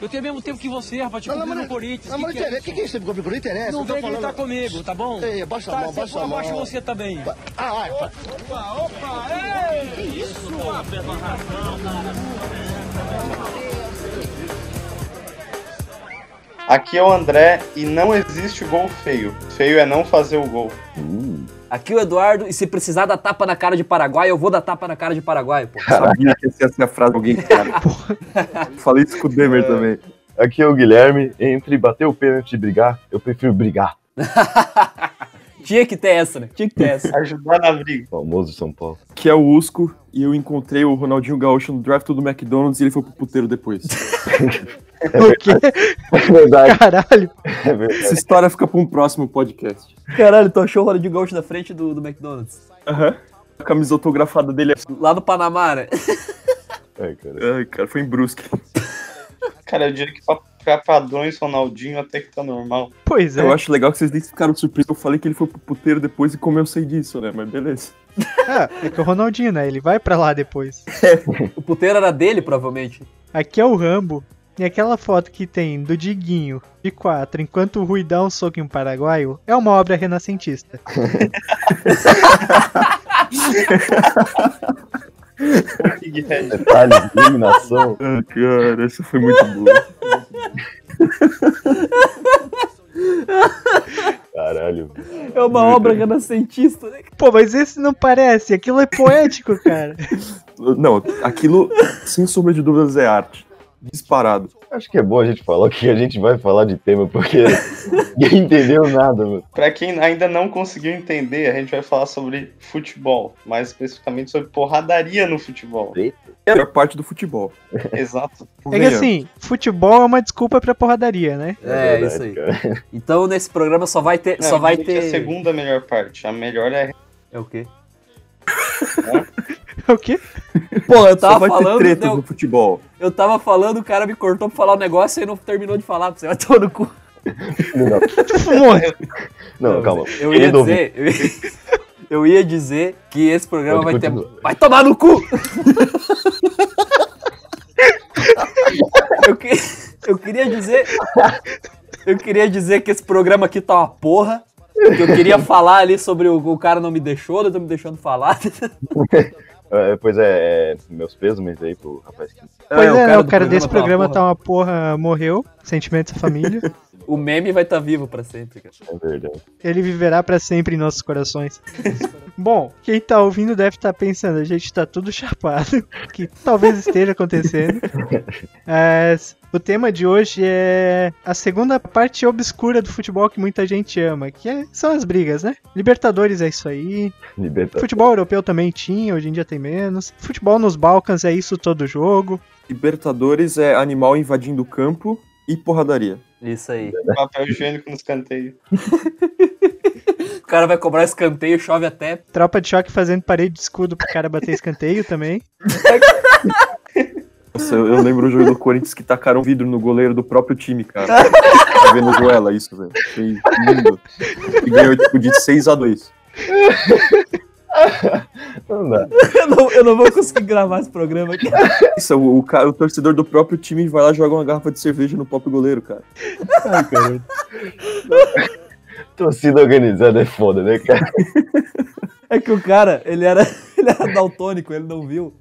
Eu tenho o mesmo tempo que você, rapaz. Te comprei no Corinthians. Não, mas que que é que, que é isso? Comprou? Não interessa. Não tô vem gritar falando- comigo, tá bom? Ei, abaixa a tá, mão, você- abaixa a Abaixa mão. você também. Ah, vai, vai. Aqui é o André e não existe gol feio. Feio é não fazer o gol. Aqui o Eduardo, e se precisar dar tapa na cara de Paraguai, eu vou dar tapa na cara de Paraguai, pô. Sabia que essa ia ser a frase de alguém, cara. Falei isso com o Demer também. Aqui é o Guilherme. Entre bater o pênalti e brigar, eu prefiro brigar. Tinha que ter essa, né? Tinha que ter essa. Ajudar na briga. Famoso São Paulo. Que é o Usco, e eu encontrei o Ronaldinho Gaúcho no draft do McDonald's e ele foi pro puteiro depois. O quê? É verdade, Caralho. é verdade. Essa história fica pra um próximo podcast. Caralho, tu achou o Ronaldinho Gaúcho na frente do, do McDonald's? Aham. A camisa autografada dele é. Lá no Panamá, né? Ai, cara. Ai, cara, foi em Brusque. Cara, eu diria que padrões Ronaldinho até que tá normal. Pois é. Eu acho legal que vocês nem ficaram surpresos. Eu falei que ele foi pro puteiro depois e como eu sei disso, né? Mas beleza. Ah, é que o Ronaldinho, né? Ele vai pra lá depois. O puteiro era dele, provavelmente. Aqui é o Rambo. E aquela foto que tem do Diguinho de quatro, enquanto o Rui dá um soco em um paraguaio, é uma obra renascentista. Detalhes, iluminação. Ah, cara, essa foi muito boa. Caralho. É uma obra renascentista, né? Pô, mas esse não parece, aquilo é poético, cara. Não, aquilo, sem sombra de dúvidas, é arte. Disparado. Acho que é bom a gente falar o que a gente vai falar de tema, porque ninguém entendeu nada, mano. Pra quem ainda não conseguiu entender, a gente vai falar sobre futebol, mais especificamente sobre porradaria no futebol. É a melhor parte do futebol. Exato. É que assim, futebol é uma desculpa pra porradaria, né? É, verdade, isso aí. cara. Então nesse programa só vai ter. Não, só vai que ter. a segunda melhor parte. A melhor é É o quê? O quê? Pô, eu Só tava vai ter falando. tretas deu- no futebol. Eu tava falando, o cara me cortou pra falar um negócio e não terminou de falar. Você vai tomar no cu. Morreu. Não, calma. Eu ia dizer. Eu ia, eu ia dizer que esse programa Pode vai ter. continuar. Vai tomar no cu! eu, que- eu queria dizer. Eu queria dizer que esse programa aqui tá uma porra. Que eu queria falar ali sobre o, o cara não me deixou, não tá me deixando falar. É, pois é, é, meus pêsames aí pro rapaz que. Pois é, né? O do cara desse tá programa tá uma porra, morreu. Sentimentos da família. O meme vai estar vivo pra sempre, cara. É verdade. Ele viverá pra sempre em nossos corações. Bom, quem tá ouvindo deve estar pensando, a gente tá tudo chapado, que talvez esteja acontecendo. Mas o tema de hoje é a segunda parte obscura do futebol que muita gente ama, que é- são as brigas, né? Libertadores é isso aí, Libertadores. futebol europeu também tinha, hoje em dia tem menos. Futebol nos Balcãs é isso todo jogo. Libertadores é animal invadindo o campo e porradaria. Isso aí. papel higiênico nos canteiros. O cara vai cobrar escanteio, chove até. Tropa de choque fazendo parede de escudo pro cara bater escanteio também. Nossa, eu, eu lembro o jogo do Corinthians que tacaram vidro no goleiro do próprio time, cara. A Venezuela, isso, velho. Foi lindo. E ganhou, tipo, de 6 a 2 Não dá. Eu não, eu não vou conseguir gravar esse programa aqui. Isso, o, o, cara, o torcedor do próprio time vai lá e joga uma garrafa de cerveja no próprio goleiro, cara. Ai, cara. Torcida organizada é foda, né, cara? É que o cara, ele era, ele era daltônico, ele não viu.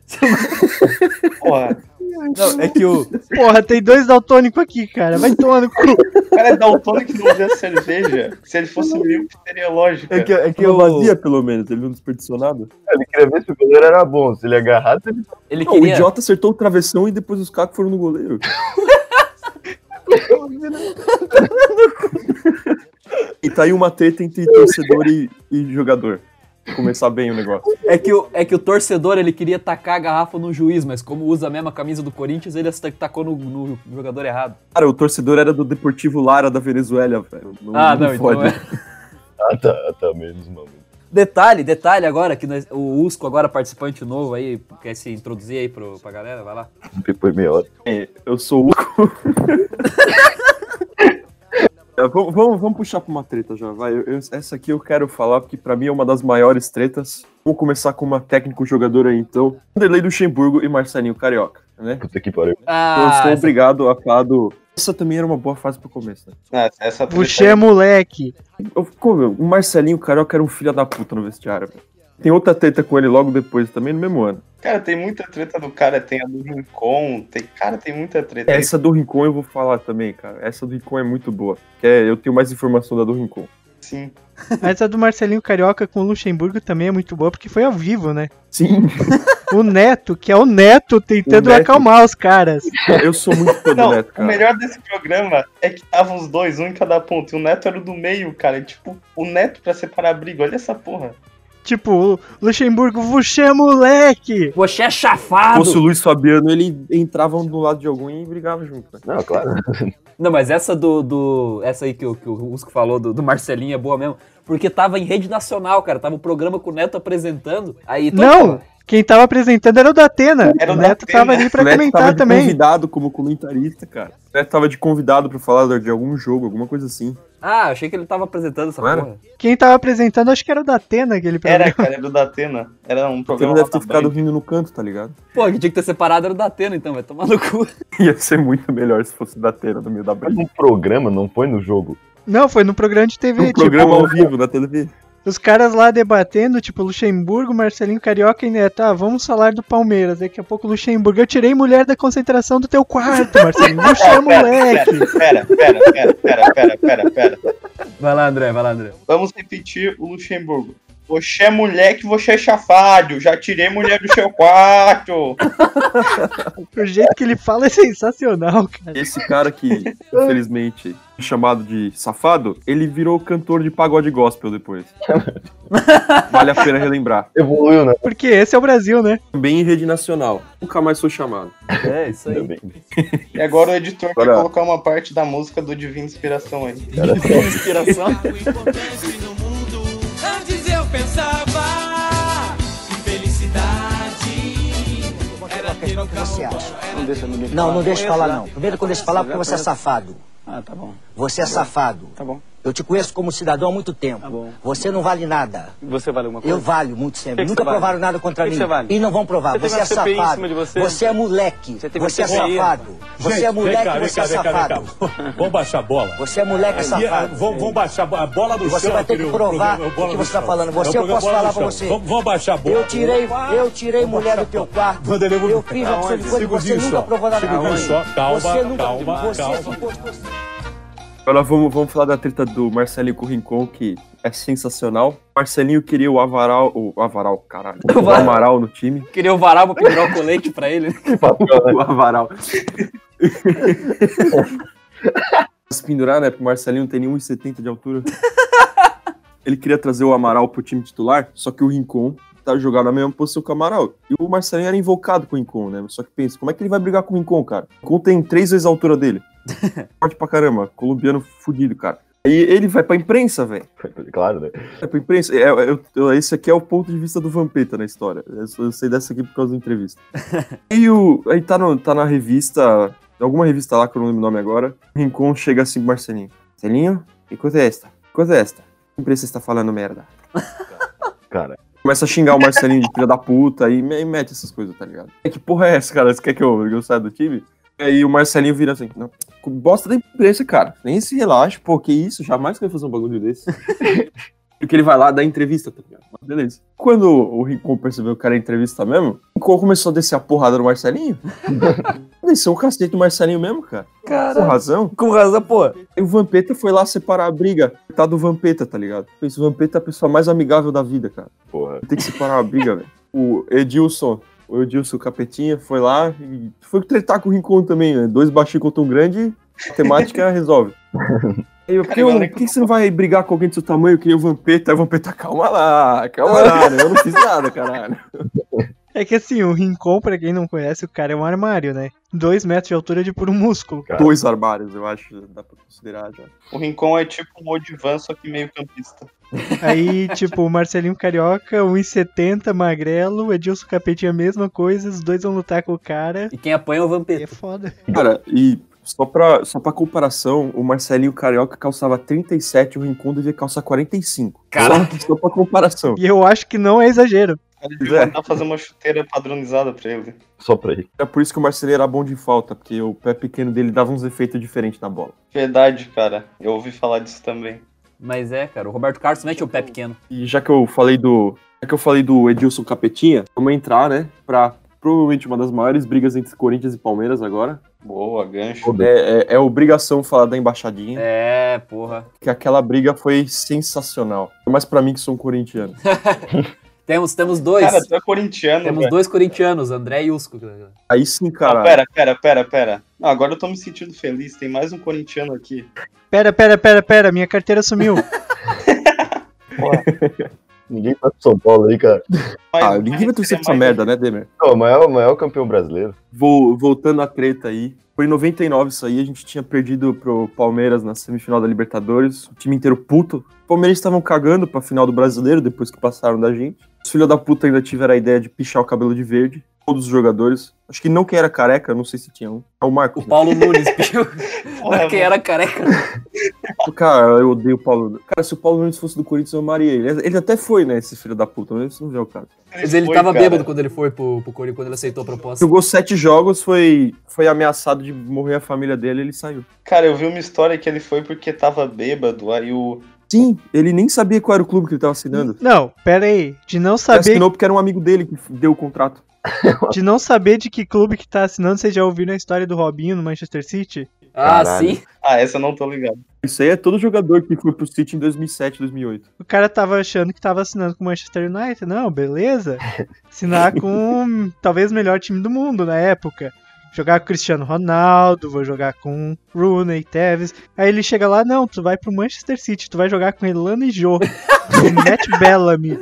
Porra, Não, é que o. Porra, tem dois daltônicos aqui, cara. Vai tomar no cu. o cara é daltônico que não vê a cerveja. Se ele fosse mil, seria lógico. É que, é que o. vazia, pelo menos. Ele não desperdiçou nada. Ele queria ver se o goleiro era bom. Se ele agarrasse, ele. Ele Não, queria. O idiota acertou o travessão e depois os cacos foram no goleiro. e tá aí uma treta entre torcedor e, e jogador. Começar bem o negócio. É que, o, é que o torcedor ele queria tacar a garrafa no juiz, mas como usa a mesma camisa do Corinthians, ele tacou no, no jogador errado. Cara, o torcedor era do Deportivo Lara da Venezuela, velho. Ah, não, então fode. é. Ah, tá, tá menos, mano. Detalhe, detalhe agora, que nós- o Usco agora participante novo aí, quer se introduzir aí pro, pra galera, vai lá. Depois meia hora. É, eu sou o Uco. É, vamos, vamos, vamos puxar pra uma treta já, vai. Eu- eu- essa aqui eu quero falar, porque pra mim é uma das maiores tretas. Vamos começar com uma técnico jogador aí, então. Vanderlei Luxemburgo e Marcelinho Carioca. né? Puta que pariu. eu Ah, sou essa- obrigado a falar do. Essa também era uma boa fase pro começo, né? Ah, essa treta Você é moleque. Eu, meu, o Marcelinho Carioca era um filho da puta no vestiário, velho. Tem outra treta com ele logo depois, também no mesmo ano. Cara, tem muita treta do cara, tem a do Rincon, tem... Cara, tem muita treta. aí. Essa do Rincon eu vou falar também, cara. Essa do Rincon é muito boa. Que é, eu tenho mais informação da do Rincon. Sim. Mas a do Marcelinho Carioca com o Luxemburgo também é muito boa, porque foi ao vivo, né? Sim, O Neto, que é o Neto tentando O Neto. acalmar os caras. eu sou muito fã do Não, Neto, o cara. melhor desse programa é que estavam os dois, um em cada ponto. E o Neto era o do meio, cara. Tipo, o Neto pra separar a briga. Olha essa porra. Tipo, o Luxemburgo, você é moleque! Você é Se chafado. fosse o Luiz Fabiano, ele entrava um do lado de algum e brigava junto. né? Não, claro. Não, mas essa do. do essa aí que, o- que o Rusco falou do, do Marcelinho é boa mesmo. Porque tava em rede nacional, cara. Tava o programa com o Neto apresentando. Aí Não! Quem tava apresentando era o Datena. Era o o Neto Datena. tava ali pra o Neto tava comentar de também. convidado como comentarista, cara. O Neto tava de convidado pra falar de algum jogo, alguma coisa assim. Ah, achei que ele tava apresentando essa porra. Quem tava apresentando, acho que era o Datena, aquele programa. Era, cara, era o da Atena. Era um programa. não deve ter ficado rindo no canto, tá ligado? Pô, que tinha que ter separado era o Datena, então, vai tomar no cu. Ia ser muito melhor se fosse da Tena no meio da Mas briga. um programa, não foi no jogo. Não, foi no programa de TV, Um tipo, programa ao vivo na TV. Os caras lá debatendo, tipo, Luxemburgo, Marcelinho Carioca e Neto, ah, vamos falar do Palmeiras. Daqui a pouco, Luxemburgo, eu tirei mulher da concentração do teu quarto, Marcelinho. Você é moleque. Pera, pera, pera, pera, pera, pera, pera. Vai lá, André, vai lá, André. Vamos repetir o Luxemburgo. Você é moleque, você é chafado. Já tirei mulher do seu quarto. O jeito que ele fala é sensacional, cara. Esse cara que, infelizmente, é chamado de safado, ele virou cantor de pagode gospel depois. Vale a pena relembrar. Evoluiu, né? Porque esse é o Brasil, né? Também em rede nacional. Nunca mais foi chamado. É, isso aí. bem. E agora o editor vai Agora- colocar uma parte da música do Divina Inspiração aí. Inspiração. pensava que felicidade era ter um carro acha? era Não, não deixa falar não. Primeiro que eu deixo falar porque você é safado. Ah, tá bom. Você é safado. Tá bom. Eu te conheço como cidadão há muito tempo. Tá bom. Você não vale nada. Você vale alguma coisa? Eu valho muito sempre. que Nunca você vale? provaram nada contra que mim. que você vale? E não vão provar. Você Você é safado. cima de você? é moleque. Você Você é safado. Você é moleque, você é safado. Vamos baixar a bola. Você é moleque Aí, safado. Vamos, baixar a bo- a bola do você chão. vai ter que provar o que você tá chão. falando. É Você, eu posso falar pra você. Vamos, baixar a bola. Eu tirei, eu tirei mulher do teu quarto. Eu fiz uma opção de coisa. Você nunca provou nada. Calma, Você nunca calma, Você calma. Agora vamos, vamos falar da treta do Marcelinho com o Rincon, que é sensacional. Marcelinho queria o Avaral. O Avaral, caralho. O Avaral. Amaral no time. Queria o varal pra pendurar o colete pra ele. né? o Avaral. Se pendurar, né? Porque o Marcelinho não tem nem 1,70 de altura. Ele queria trazer o Amaral pro time titular, só que o Rincon tá jogando na mesma posição que o Amaral. E o Marcelinho era invocado com o Rincon, né? Só que pensa, como é que ele vai brigar com o Rincon, cara? O Rincon tem três vezes a altura dele. Forte pra caramba. Colombiano fudido, cara. E ele vai pra imprensa, velho. Claro, né? É pra imprensa. É, é, esse aqui é o ponto de vista do Vampeta na história. Eu, eu sei dessa aqui por causa da entrevista. e o. Aí tá, no- tá na revista. Alguma revista lá que eu não lembro o nome agora. O Rincon chega assim pro Marcelinho. Marcelinho, que coisa é esta? Que coisa é esta? Que imprensa está falando merda? Cara, Começa a xingar o Marcelinho de filha da puta e, e mete essas coisas, tá ligado? É, Que porra é essa, cara? Você quer que eu, eu saia do time? Aí o Marcelinho vira assim, não, bosta da imprensa, cara. Nem se relaxa, pô, que isso? Jamais que eu ia fazer um bagulho desse. Porque ele vai lá dar entrevista, tá ligado? Mas beleza. Quando o Rincon percebeu que era entrevista mesmo, o Rincon começou a descer a porrada no Marcelinho. Desceu o cacete do Marcelinho mesmo, cara. Com Cara, razão. com razão, pô. Aí o Vampeta foi lá separar a briga. Tá do Vampeta, tá ligado? Esse Vampeta é a pessoa mais amigável da vida, cara. porra. Tem que separar uma briga, velho. O Edilson, o Edilson Capetinha foi lá e foi tretar com o Rincon também, né? Dois baixinhos contra um grande, a temática resolve. Eu, por que, eu- por que você não vai brigar com alguém do seu tamanho que nem o Vampeta? Aí o Vampeta, calma lá, calma lá, né? Eu não fiz nada, caralho. É que assim, o Rincon, pra quem não conhece, o cara é um armário, né? Dois metros de altura de puro músculo. Cara. Dois armários, eu acho, dá pra considerar já. O Rincon é tipo um Odivan, só que meio campista. Aí, tipo, o Marcelinho Carioca, 1,70, magrelo, Edilson Capetinha, mesma coisa, os dois vão lutar com o cara. E quem apanha é o E é Vampeta. foda. Cara, e só pra, só pra comparação, o Marcelinho Carioca calçava 37 e o Rincon devia calçar 45. Caraca. Só, só pra comparação. E eu acho que não é exagero. Ele devia mandar fazer uma chuteira padronizada pra ele. Só pra ele. É por isso que o Marcelinho era bom de falta, porque o pé pequeno dele dava uns efeitos diferentes na bola. Verdade, cara. Eu ouvi falar disso também. Mas é, cara, o Roberto Carlos mete o pé pequeno. E já que eu falei do. Já que eu falei do Edilson Capetinha, vamos entrar, né? Pra provavelmente uma das maiores brigas entre Corinthians e Palmeiras agora. Boa, gancho. É, é- é obrigação falar da embaixadinha, É, porra. que aquela briga foi sensacional. Mas pra mim que sou um corintiano. Temos, temos dois. Cara, tu é corintiano, temos velho. dois corintianos, André e Usco. Aí sim, cara. pera, pera, pera, pera. Não, agora eu tô me sentindo feliz. Tem mais um corintiano aqui. Pera, pera, pera, pera, minha carteira sumiu. Ninguém tá com São Paulo aí, cara. Mas- Ah, ninguém vai torcer pra essa merda, né, Demer? Não, o maior, o maior campeão brasileiro. Vou, voltando à treta aí. Foi em 99 isso aí, a gente tinha perdido pro Palmeiras na semifinal da Libertadores. O time inteiro puto. Os palmeirenses estavam cagando pra final do brasileiro depois que passaram da gente. Os filhos da puta ainda tiveram a ideia de pichar o cabelo de verde. Todos os jogadores. Acho que não quem era careca, não sei se tinha um. É o Marcos. O Paulo Nunes, bicho. Porra, Quem era careca. Cara, eu odeio o Paulo Nunes. Cara, se o Paulo Nunes fosse do Corinthians, eu amaria ele. Ele até foi, né, esse filho da puta, mas você não vê o caso. Mas ele foi, tava cara. bêbado quando ele foi pro, pro Corinthians, quando ele aceitou a proposta. Jogou sete jogos, foi, foi ameaçado de morrer a família dele ele saiu. Cara, eu vi uma história que ele foi porque tava bêbado, aí o. Sim, ele nem sabia qual era o clube que ele tava assinando. Não, pera aí. De não Ele saber, assinou porque era um amigo dele que deu o contrato. de não saber de que clube que tá assinando, vocês já ouviram a história do Robinho no Manchester City? Ah, Caralho. sim. Ah, essa eu não tô ligado. Isso aí é todo jogador que foi pro City em 2007, 2008. O cara tava achando que tava assinando com o Manchester United. Não, beleza. Assinar com talvez o melhor time do mundo na época. Jogar com o Cristiano Ronaldo, vou jogar com Rooney, Tevez. Aí ele chega lá, não, tu vai pro Manchester City, tu vai jogar com Elano e Jô. e Matt Bellamy.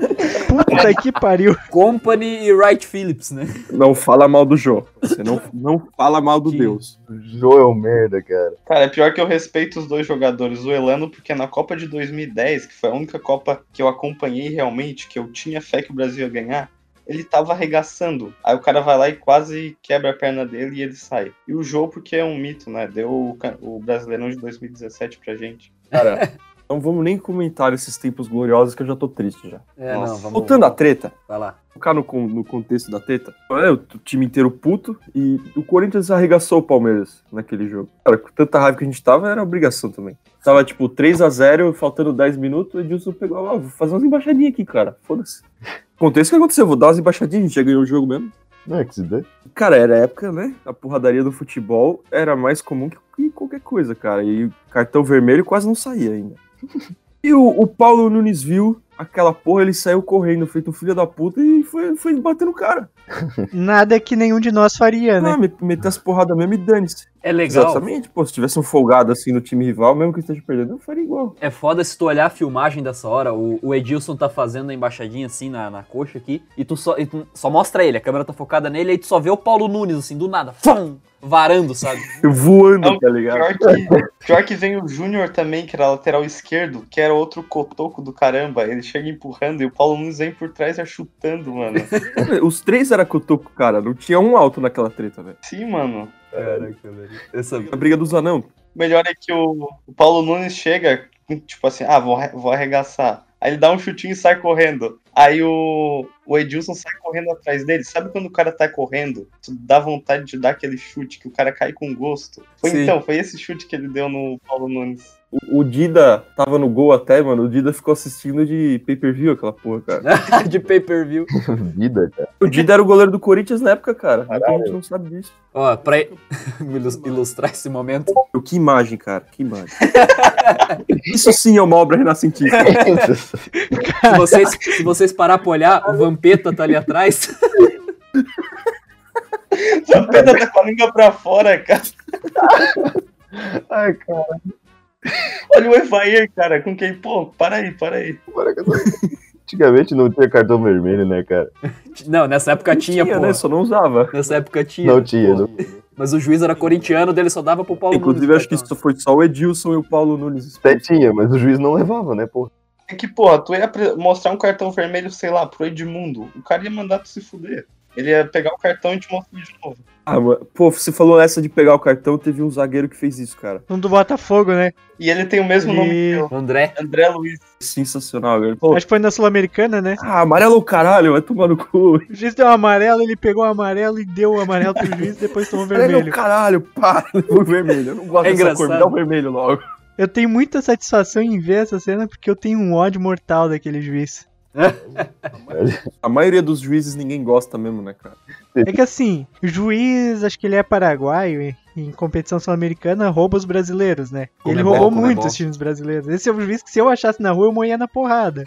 Puta que pariu. Company e Wright Phillips, né? Não fala mal do Jô. Você não, não fala mal do Que- Deus. O Jô é um merda, cara. Cara, é pior que eu respeito os dois jogadores. O Elano, porque na Copa de 2010, que foi a única Copa que eu acompanhei realmente, que eu tinha fé que o Brasil ia ganhar, ele tava arregaçando. Aí o cara vai lá e quase quebra a perna dele e ele sai. E o jogo, porque é um mito, né? Deu o, o Brasileirão de 2017 pra gente. Cara, não vamos nem comentar esses tempos gloriosos que eu já tô triste já. É, Nossa. não, vamos. Voltando à treta, Vai lá. focar no, no contexto da treta. É, o time inteiro puto e o Corinthians arregaçou o Palmeiras naquele jogo. Cara, com tanta raiva que a gente tava, era obrigação também. Tava tipo 3 a 0 faltando 10 minutos, o Edilson pegou, ah, vou fazer umas embaixadinhas aqui, cara. Foda-se. Acontece o que aconteceu, vou dar umas embaixadinhas, a gente já ganhou o jogo mesmo. Não é que se dê. Cara, era a época, né? A porradaria do futebol era mais comum que, que qualquer coisa, cara. E cartão vermelho quase não saía ainda. E o, o Paulo Nunes viu aquela porra, ele saiu correndo, feito um filho da puta, e foi, foi bater no cara. Nada que nenhum de nós faria, né? Ah, me- meter as porradas mesmo e dane-se. É legal. Exatamente. Pô, se tivesse um folgado assim no time rival, mesmo que esteja perdendo, eu faria igual. É foda se tu olhar a filmagem dessa hora, o, o Edilson tá fazendo a embaixadinha assim na, na coxa aqui, e tu, só, e tu só mostra ele, a câmera tá focada nele, aí tu só vê o Paulo Nunes assim, do nada, fum, varando, sabe? Voando, Não, tá ligado? Pior que, pior que vem o Júnior também, que era lateral esquerdo, que era outro cotoco do caramba. Ele chega empurrando e o Paulo Nunes vem por trás já chutando, mano. Os três era cotoco, cara. Não tinha um alto naquela treta, velho. Sim, mano. Caraca, velho. Essa... A briga dos anão. O melhor é que o, o Paulo Nunes chega, tipo assim, ah, vou, vou arregaçar. Aí ele dá um chutinho e sai correndo. Aí o, o Edilson sai correndo atrás dele. Sabe quando o cara tá correndo? Tu dá vontade de dar aquele chute que o cara cai com gosto. Foi Sim. então, foi esse chute que ele deu no Paulo Nunes. O, Dida tava no gol até, mano. O Dida ficou assistindo de pay-per-view aquela porra, cara. de pay-per-view. Vida, cara. O Dida era o goleiro do Corinthians na época, cara. Muita gente não sabe disso. Ó, pra ilus- ilustrar esse momento, Que imagem, cara. Que imagem. Isso sim é uma obra renascentista. se vocês, se vocês parar pra olhar, o Vampeta tá ali atrás. O Pedro tá com a língua pra fora, cara. Ai, cara. Olha o Evair, cara, com quem, pô, para aí, para aí. Antigamente não tinha cartão vermelho, né, cara? Não, nessa época tinha, Tinha, pô. né? Só não usava. Nessa época tinha. Não tinha, pô. não. Mas o juiz era corintiano, dele só dava pro Paulo Inclusive, Nunes. acho que isso foi só o Edilson e o Paulo Nunes. Até tinha, mas o juiz não levava, né, pô? É que, porra, tu ia mostrar um cartão vermelho, sei lá, pro Edmundo. O cara ia mandar tu se fuder. Ele ia pegar o cartão e te mostrar de novo. Ah, mano, pô, você falou essa de pegar o cartão, teve um zagueiro que fez isso, cara. Um do Botafogo, né? E ele tem o mesmo nome que E- eu. André. André Luiz. Sensacional, velho. Pô, Acho que foi na Sul-Americana, né? ah, amarelo o caralho, vai tomar no cu. O juiz deu um amarelo, ele pegou o amarelo e deu o amarelo pro juiz, depois tomou Amarelo é o vermelho. caralho, para, levou o vermelho. Eu não gosto É dessa engraçado. cor, me dá o vermelho logo. Eu tenho muita satisfação em ver essa cena porque eu tenho um ódio mortal daquele juiz. A maioria dos juízes ninguém gosta mesmo, né, cara? É que assim, o juiz, acho que ele é paraguaio em competição sul-americana rouba os brasileiros, né? E ele Comebol, roubou Comebol. muito os times brasileiros. Esse é o juiz que se eu achasse na rua eu morria na porrada.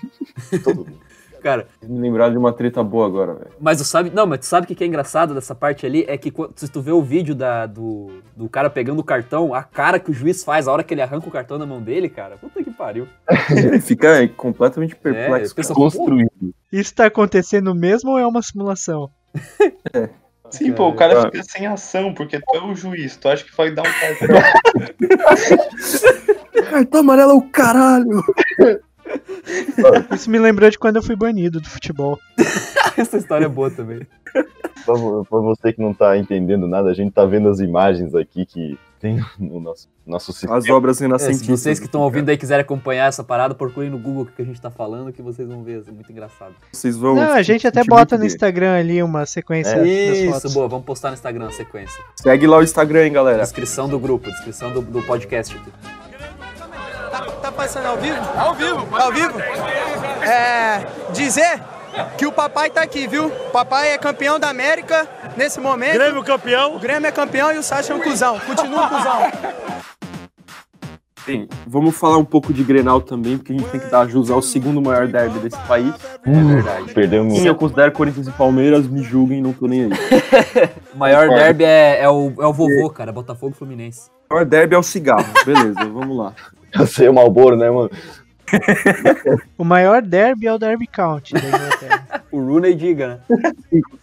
Cara, Me lembraram de uma treta boa agora, velho. mas tu sabe. Não, mas tu sabe o que é engraçado dessa parte ali? É que quando- se tu vê o vídeo da, do, do cara pegando o cartão, a cara que o juiz faz a hora que ele arranca o cartão da mão dele, cara. Puta que pariu. Ele fica completamente É, perplexo. cara. Construído. Isso tá acontecendo mesmo ou é uma simulação? Sim, pô, o cara fica sem ação, porque tu é o juiz. Tu acha que vai dar um cartão. Cartão amarelo é o caralho. Isso me lembrou de quando eu fui banido do futebol. Essa história é boa também. Pra, vo- pra você que não tá entendendo nada, a gente tá vendo as imagens aqui que tem no nosso, nosso sistema. As obras É, se renascentistas. vocês que estão ouvindo aí quiserem acompanhar essa parada, procurem no Google o que a gente tá falando, que vocês vão ver. É muito engraçado. Vocês vão. Não, a gente até bota no. Instagram ali uma sequência das Isso, fotos. boa. Vamos postar no Instagram a sequência. Segue lá o Instagram, hein, galera. Descrição do grupo, descrição do, do podcast aqui. Tá, tá passando ao vivo? Ao vivo. Ao vivo? É. Dizer que o papai tá aqui, viu? O papai é campeão da América nesse momento. Grêmio campeão. O Grêmio é campeão e o Sacha é um cuzão. Continua um cuzão. Bem, vamos falar um pouco de Grenal também, porque a gente tem que dar jus ao segundo maior derby desse país. É verdade. Perdemos. Sim, eu considero Corinthians e Palmeiras, me julguem, não tô nem aí. O maior Concordo. derby é, é o, é o vovô, cara. Botafogo e Fluminense. O maior derby é o cigarro. Beleza, vamos lá. Eu sei o Malboro, né, mano? O maior derby é o Derby County da Inglaterra. O Rooney diga, né?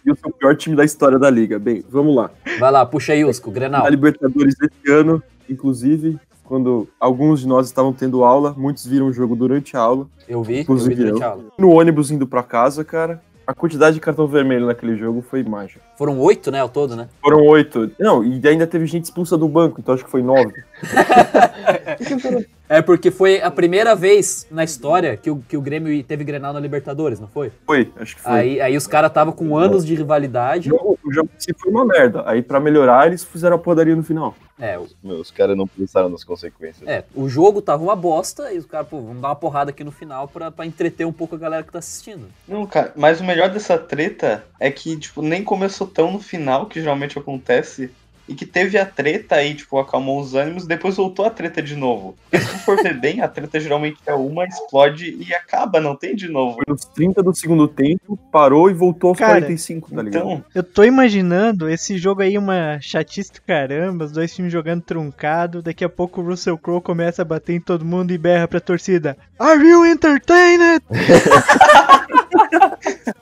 E o seu pior time da história da liga. Bem, vamos lá. Vai lá, puxa aí, Usco, Grenal. Na Libertadores desse ano, inclusive, quando alguns de nós estavam tendo aula, muitos viram o jogo durante a aula. Eu vi, eu vi Inclusive durante eu. a aula. No ônibus indo pra casa, cara, a quantidade de cartão vermelho naquele jogo foi mágica. Foram oito, né, ao todo, né? Foram oito. Não, e ainda teve gente expulsa do banco, então acho que foi nove. É porque foi a primeira vez na história que o, que o Grêmio teve Grenal na Libertadores, não foi? Foi, acho que foi. Aí, aí os caras estavam com anos de rivalidade. O jogo, o jogo em si foi uma merda. Aí pra melhorar, eles fizeram a podaria no final. É, o- Meu, os caras não pensaram nas consequências. é, o jogo tava uma bosta e os caras, pô, vamos dar uma porrada aqui no final pra, pra entreter um pouco a galera que tá assistindo. Não, cara, mas o melhor dessa treta é que, tipo, nem começou tão no final, que geralmente acontece, e que teve a treta aí, tipo, acalmou os ânimos, depois voltou a treta de novo. Porque se for ver bem, a treta geralmente é uma, explode e acaba, não tem de novo. Foi nos 30 do segundo tempo, parou e voltou aos Cara, 45, tá ligado? Então, Eu tô imaginando esse jogo aí, uma chatice do caramba, os dois times jogando truncado. Daqui a pouco o Russell Crowe começa a bater em todo mundo e berra pra torcida: Are you entertained?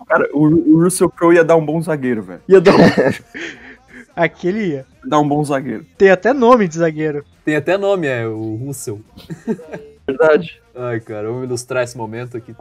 Cara, o, o Russell Crowe ia dar um bom zagueiro, velho. Ia dar um, Aquele ia. Dar um bom zagueiro. Tem até nome de zagueiro. Tem até nome, é o Russell. Verdade. Ai, cara, vamos ilustrar esse momento aqui.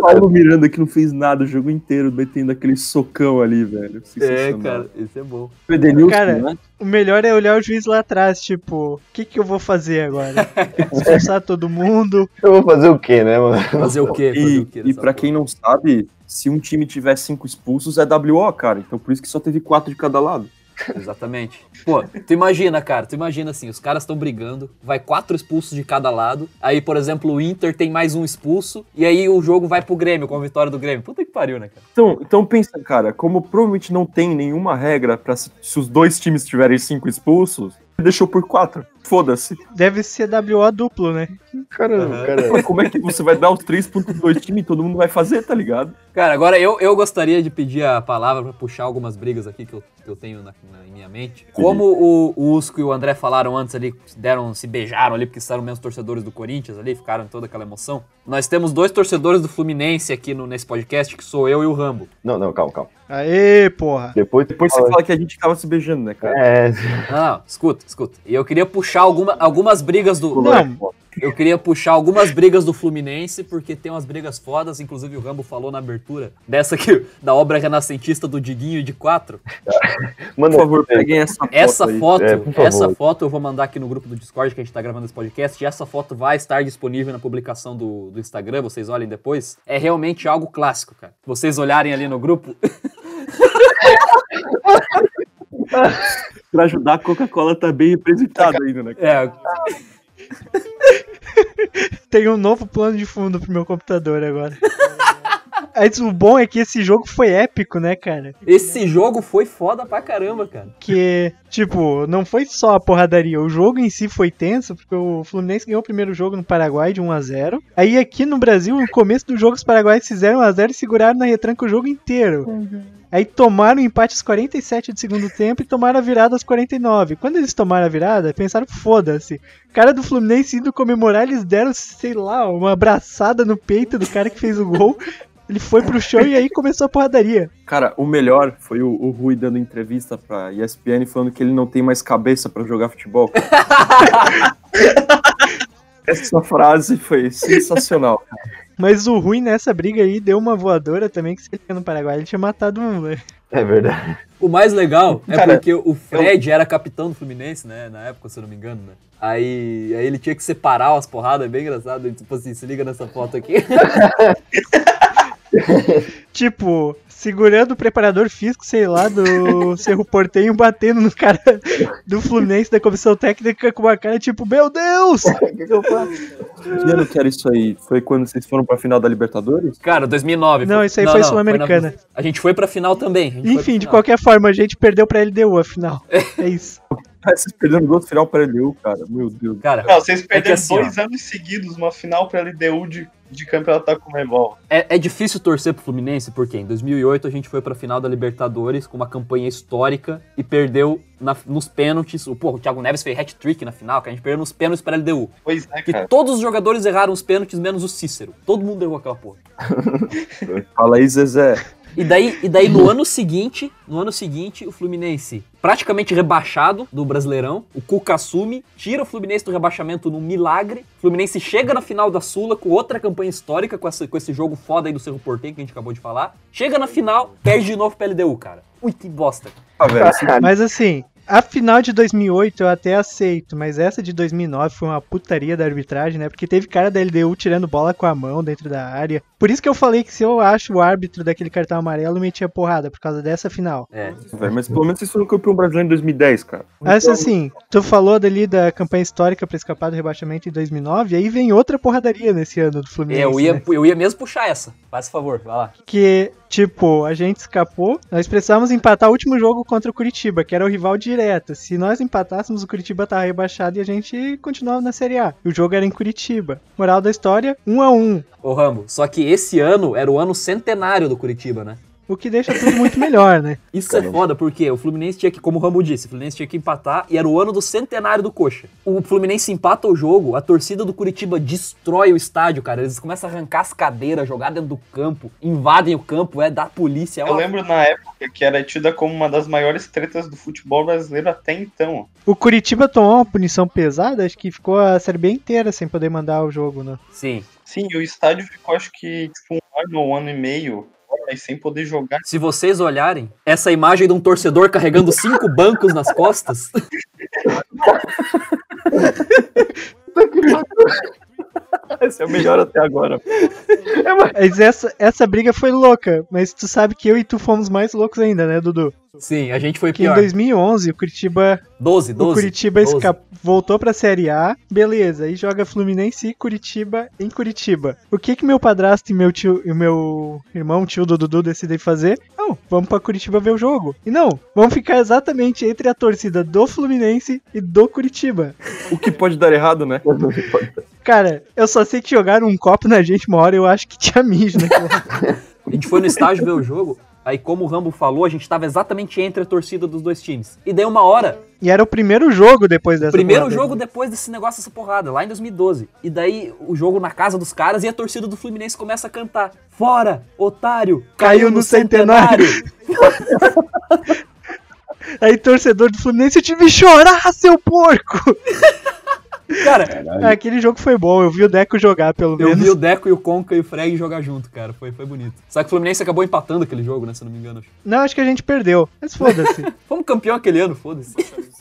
Paulo Miranda que não fez nada o jogo inteiro, metendo aquele socão ali, velho. É, cara, isso é bom. O Edenilson, Cara, né? O melhor é olhar o juiz lá atrás, tipo, o que que eu vou fazer agora? Expulsar todo mundo? Eu vou fazer o quê, né, mano? Fazer o quê? Fazer E, o quê e pra porra? quem não sabe, se um time tiver cinco expulsos, é WO, cara. Então por isso que só teve quatro de cada lado. Exatamente. Pô, tu imagina, cara, tu imagina assim, os caras estão brigando, vai quatro expulsos de cada lado, aí, por exemplo, o Inter tem mais um expulso, e aí o jogo vai pro Grêmio, com a vitória do Grêmio. Puta que pariu, né, cara? Então, então pensa, cara, como provavelmente não tem nenhuma regra pra se, se os dois times tiverem cinco expulsos, deixou por quatro. Foda-se. Deve ser WO duplo, né? Caramba, cara. Mas como é que você vai dar os três pontos dos dois times e todo mundo vai fazer, tá ligado? Cara, agora eu, eu gostaria de pedir a palavra pra puxar algumas brigas aqui que eu, que eu tenho na, na- em minha mente. Como o, o Usco e o André falaram antes ali, deram, se beijaram ali, porque são menos torcedores do Corinthians ali, ficaram em toda aquela emoção. Nós temos dois torcedores do Fluminense aqui no, nesse podcast, que sou eu e o Rambo. Não, não, calma, calma. Aê, porra. Depois, Depois você fala que a gente tava se beijando, né, cara? É, Não, não, escuta, escuta. E eu queria puxar alguma, algumas brigas do. Não, Eu queria puxar algumas brigas do Fluminense, porque tem umas brigas fodas, inclusive o Rambo falou na abertura, dessa aqui, da obra renascentista do Diguinho de 4. Manda Por favor, peguem essa foto Essa aí. foto, É, essa foto eu vou mandar aqui no grupo do Discord que a gente tá gravando esse podcast, e essa foto vai estar disponível na publicação do, do Instagram, vocês olhem depois. É realmente algo clássico, cara. Vocês olharem ali no grupo, Pra ajudar, a Coca-Cola tá bem representada ainda, né? é, Tem um novo plano de fundo pro meu computador agora. Mas o bom é que esse jogo foi épico, né, cara? esse jogo foi foda pra caramba, cara. Que, tipo, não foi só a porradaria, o jogo em si foi tenso, porque o Fluminense ganhou o primeiro jogo no Paraguai de 1 a 0 Aí aqui no Brasil, no começo do jogo, os paraguaios fizeram 1x0 e seguraram na retranca o jogo inteiro. Aí tomaram o empate aos 47 do segundo tempo e tomaram a virada aos 49. Quando eles tomaram a virada, pensaram, foda-se. Cara do Fluminense indo comemorar, eles deram, sei lá, uma abraçada no peito do cara que fez o gol. Ele foi pro chão e aí começou a porradaria. Cara, o melhor foi o, o Rui dando entrevista pra ESPN falando que ele não tem mais cabeça pra jogar futebol. Essa frase foi sensacional. Mas o ruim nessa briga aí deu uma voadora também que se ele no Paraguai, ele tinha matado um, velho. É verdade. O mais legal é Cara, porque o Fred era capitão do Fluminense, né? Na época, se eu não me engano, né? Aí, aí ele tinha que separar umas porradas, é bem engraçado. Ele, Tipo assim, se liga nessa foto aqui. Tipo, segurando o preparador físico, sei lá, do Cerro Portenho, batendo no cara do Fluminense, da comissão técnica, com uma cara tipo, meu Deus! Que ano que era isso aí? Foi quando vocês foram pra final da Libertadores? Cara, 2009. Não, foi- isso aí foi na- Sul-Americana. A gente foi pra final também. a foi Enfim, de final. qualquer forma, a gente perdeu pra LDU, afinal. É isso. Ah, vocês perderam outro final pra LDU, cara. Meu Deus. Cara, Não, vocês perderam É assim, dois anos seguidos uma final pra LDU de, de campeonato da Comebol. é, é difícil torcer pro Fluminense, porque em 2008 a gente foi pra final da Libertadores com uma campanha histórica e perdeu na- nos pênaltis. O, pô, o Thiago Neves fez hat-trick na final, que a gente perdeu nos pênaltis pra LDU. Pois é, Que cara. todos os jogadores erraram os pênaltis, menos o Cícero. Todo mundo errou aquela porra. Fala aí, Zezé. E daí, e daí no ano seguinte, no ano seguinte, o Fluminense praticamente rebaixado do Brasileirão, o Cuca assume, tira o Fluminense do rebaixamento num milagre. O Fluminense chega na final da Sula com outra campanha histórica, com, essa- com esse jogo foda aí do Cerro Porteño que a gente acabou de falar. Chega na final, perde de novo pra LDU, cara. Ui, que bosta. Ah, velho, assim, Mas assim, a final de 2008 eu até aceito, mas essa de 2009 foi uma putaria da arbitragem, né? Porque teve cara da LDU tirando bola com a mão dentro da área. Por isso que eu falei que se eu acho o árbitro daquele cartão amarelo, eu metia porrada, por causa dessa final. É. mas pelo menos vocês foram campeão brasileiro em 2010, cara. Mas assim, tu falou dali da campanha histórica pra escapar do rebaixamento em 2009, e aí vem outra porradaria nesse ano do Fluminense. É, eu, ia, né? eu ia mesmo puxar essa. Faz favor, vai lá. Que, tipo, a gente escapou, nós precisávamos empatar o último jogo contra o Curitiba, que era o rival direto. Se nós empatássemos, o Curitiba tava rebaixado e a gente continuava na Série A. O jogo era em Curitiba. Moral da história, um a um. Ô Rambo, só que esse ano era o ano centenário do Curitiba, né? O que deixa tudo muito melhor, né? Isso é foda, porque o Fluminense tinha que, como o Rambo disse, o Fluminense tinha que empatar e era o ano do centenário do Coxa. O Fluminense empata o jogo, a torcida do Curitiba destrói o estádio, cara. Eles começam a arrancar as cadeiras, jogar dentro do campo, invadem o campo, é da polícia. É Eu lembro na época que era tida como uma das maiores tretas do futebol brasileiro até então. O Curitiba tomou uma punição pesada, acho que ficou a Série B inteira sem poder mandar o jogo, né? Sim. Sim, e o estádio ficou acho que tipo, um ano ou um ano e meio e sem poder jogar. Se vocês olharem, essa imagem de um torcedor carregando cinco bancos nas costas, Esse é o melhor até agora. Mas essa, essa briga foi louca, mas tu sabe que eu e tu fomos mais loucos ainda, né, Dudu? Sim, a gente foi Que em pior. 2011 o Curitiba 12, 12. O Curitiba 12. esca- voltou pra Série A, beleza, aí joga Fluminense e Curitiba em Curitiba. O que que meu padrasto e meu tio e o meu irmão, tio do Dudu, decidem fazer? Não, vamos pra Curitiba ver o jogo. E não, vamos ficar exatamente entre a torcida do Fluminense e do Curitiba. O que pode dar errado, né? Cara, eu só sei que jogaram um copo na gente uma hora, eu acho que tinha mijo naquela. A gente foi no estádio ver o jogo, aí como o Rambo falou, a gente tava exatamente entre a torcida dos dois times. E daí uma hora, E era o primeiro jogo depois dessa primeiro porrada. jogo depois desse negócio, dessa porrada, lá em 2012. E daí o jogo na casa dos caras e a torcida do Fluminense começa a cantar: Fora, otário! Caiu no centenário." Aí torcedor do Fluminense, eu tive que chorar, seu porco! Cara, Ah, aquele jogo foi bom, eu vi o Deco jogar, pelo eu menos. vi o Deco e o Conca e o Freg jogar junto, cara. Foi, foi bonito. Só que o Fluminense acabou empatando aquele jogo, né? Se eu não me engano. Não, acho que a gente perdeu, mas foda-se. Fomos campeão aquele ano, foda-se.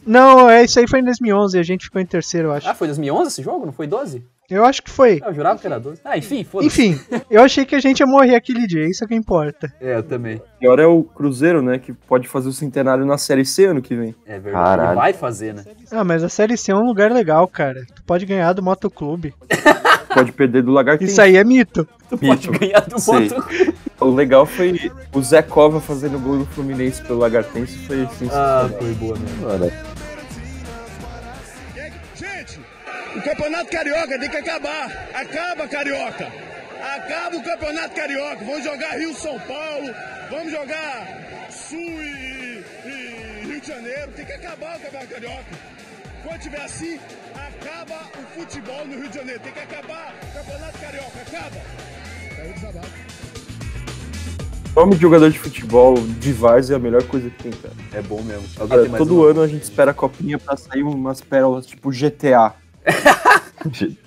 não, é, isso aí foi em 2011, a gente ficou em terceiro, eu acho. Ah, foi 2011 esse jogo? Não foi 12? Eu acho que foi. Ah, eu jurava que era 12. Ah, enfim, foda-se. Enfim, eu achei que a gente ia morrer aquele dia, isso é que importa. É, eu também. Pior é o Cruzeiro, né? Que pode fazer o centenário na Série C ano que vem. É verdade. Caralho. Ele vai fazer, né? Ah, mas a Série C é um lugar legal, cara. Tu pode ganhar do Motoclube. Pode perder do Lagartense. Isso aí é mito. Tu pode ganhar do Sei. moto. O legal foi o Zé Cova fazendo gol do Fluminense pelo Lagartense. Foi Ah, sensacional. foi boa mesmo. O Campeonato Carioca tem que acabar. Acaba, Carioca. Acaba o Campeonato Carioca. Vamos jogar Rio-São Paulo. Vamos jogar Sul e, e Rio de Janeiro. Tem que acabar o Campeonato Carioca. Quando tiver assim, acaba o futebol no Rio de Janeiro. Tem que acabar o Campeonato Carioca. Acaba. Caiu o desabafo. Nome de jogador de futebol de Várzea é a melhor coisa que tem, cara. É bom mesmo. Mais todo ano a gente espera a copinha pra sair umas pérolas tipo GTA.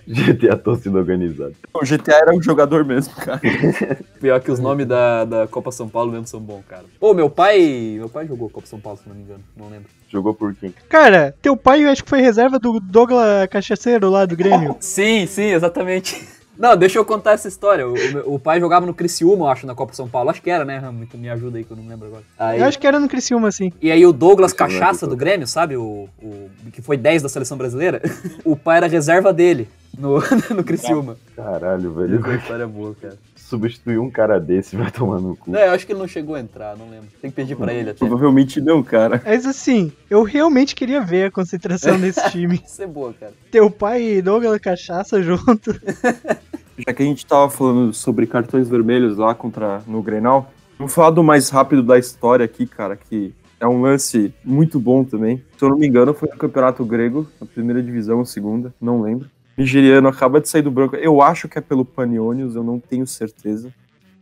GTA torcida organizada. O GTA era um jogador mesmo, cara. Pior que os nomes da, da Copa São Paulo mesmo são bons, cara. Pô, meu pai. Meu pai jogou Copa São Paulo, se não me engano. Não lembro. Jogou por quem? Cara, teu pai eu acho que foi reserva do Douglas Cachaceiro lá do Grêmio. Sim, sim, exatamente. Não, deixa eu contar essa história. O, o- o pai jogava no Criciúma, eu acho, na Copa São Paulo. Acho que era, né, Ramo? Tu me ajuda aí que eu não lembro agora. Aí- Eu acho que era no Criciúma, assim. E aí o Douglas Criciúma, Cachaça do Grêmio, sabe? O, o que foi 10 da seleção brasileira. o pai era reserva dele no, no Criciúma. Caralho, é velho. história boa, cara. Substituir um cara desse vai tomar no cu. Não, eu acho que ele não chegou a entrar, não lembro. Tem que pedir pra ele até. Provavelmente não, cara. Mas assim, eu realmente queria ver a concentração desse time. Isso é boa, cara. Teu pai e Douglas Cachaça junto. Já que a gente tava falando sobre cartões vermelhos lá contra no Grenal, vamos falar do mais rápido da história aqui, cara, que é um lance muito bom também. Se eu não me engano, foi no Campeonato Grego, na primeira divisão, segunda, não lembro. Nigeriano acaba de sair do branco. Eu acho que é pelo Panionios, eu não tenho certeza.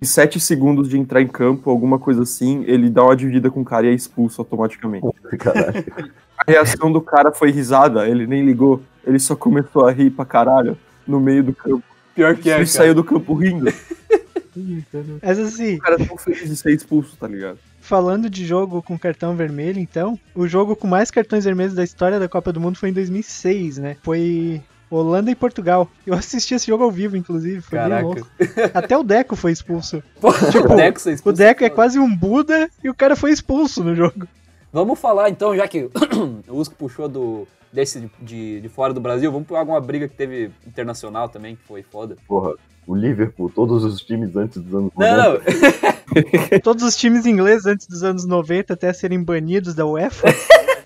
Em sete segundos de entrar em campo, alguma coisa assim, ele dá uma dividida com o cara e é expulso automaticamente. Caralho. A reação do cara foi risada, ele nem ligou. Ele só começou a rir pra caralho no meio do campo. Pior que é, ele cara. saiu do campo rindo. Mas assim, O cara tão feliz de ser expulso, tá ligado? falando de jogo com cartão vermelho, então, o jogo com mais cartões vermelhos da história da Copa do Mundo foi em 2006, né? Foi Holanda e Portugal. Eu assisti esse jogo ao vivo, inclusive, foi bem Caraca. louco. Até o Deco foi expulso. Pô, Tipo, o Deco O expulso Deco é quase um Buda e o cara foi expulso no jogo. Vamos falar então, já que o Usco puxou do, desse de, de, de fora do Brasil, vamos pegar alguma briga que teve internacional também, que foi foda. Porra, o Liverpool, todos os times antes dos anos Não, 90. não. Todos os times ingleses antes dos anos 90 até serem banidos da UEFA.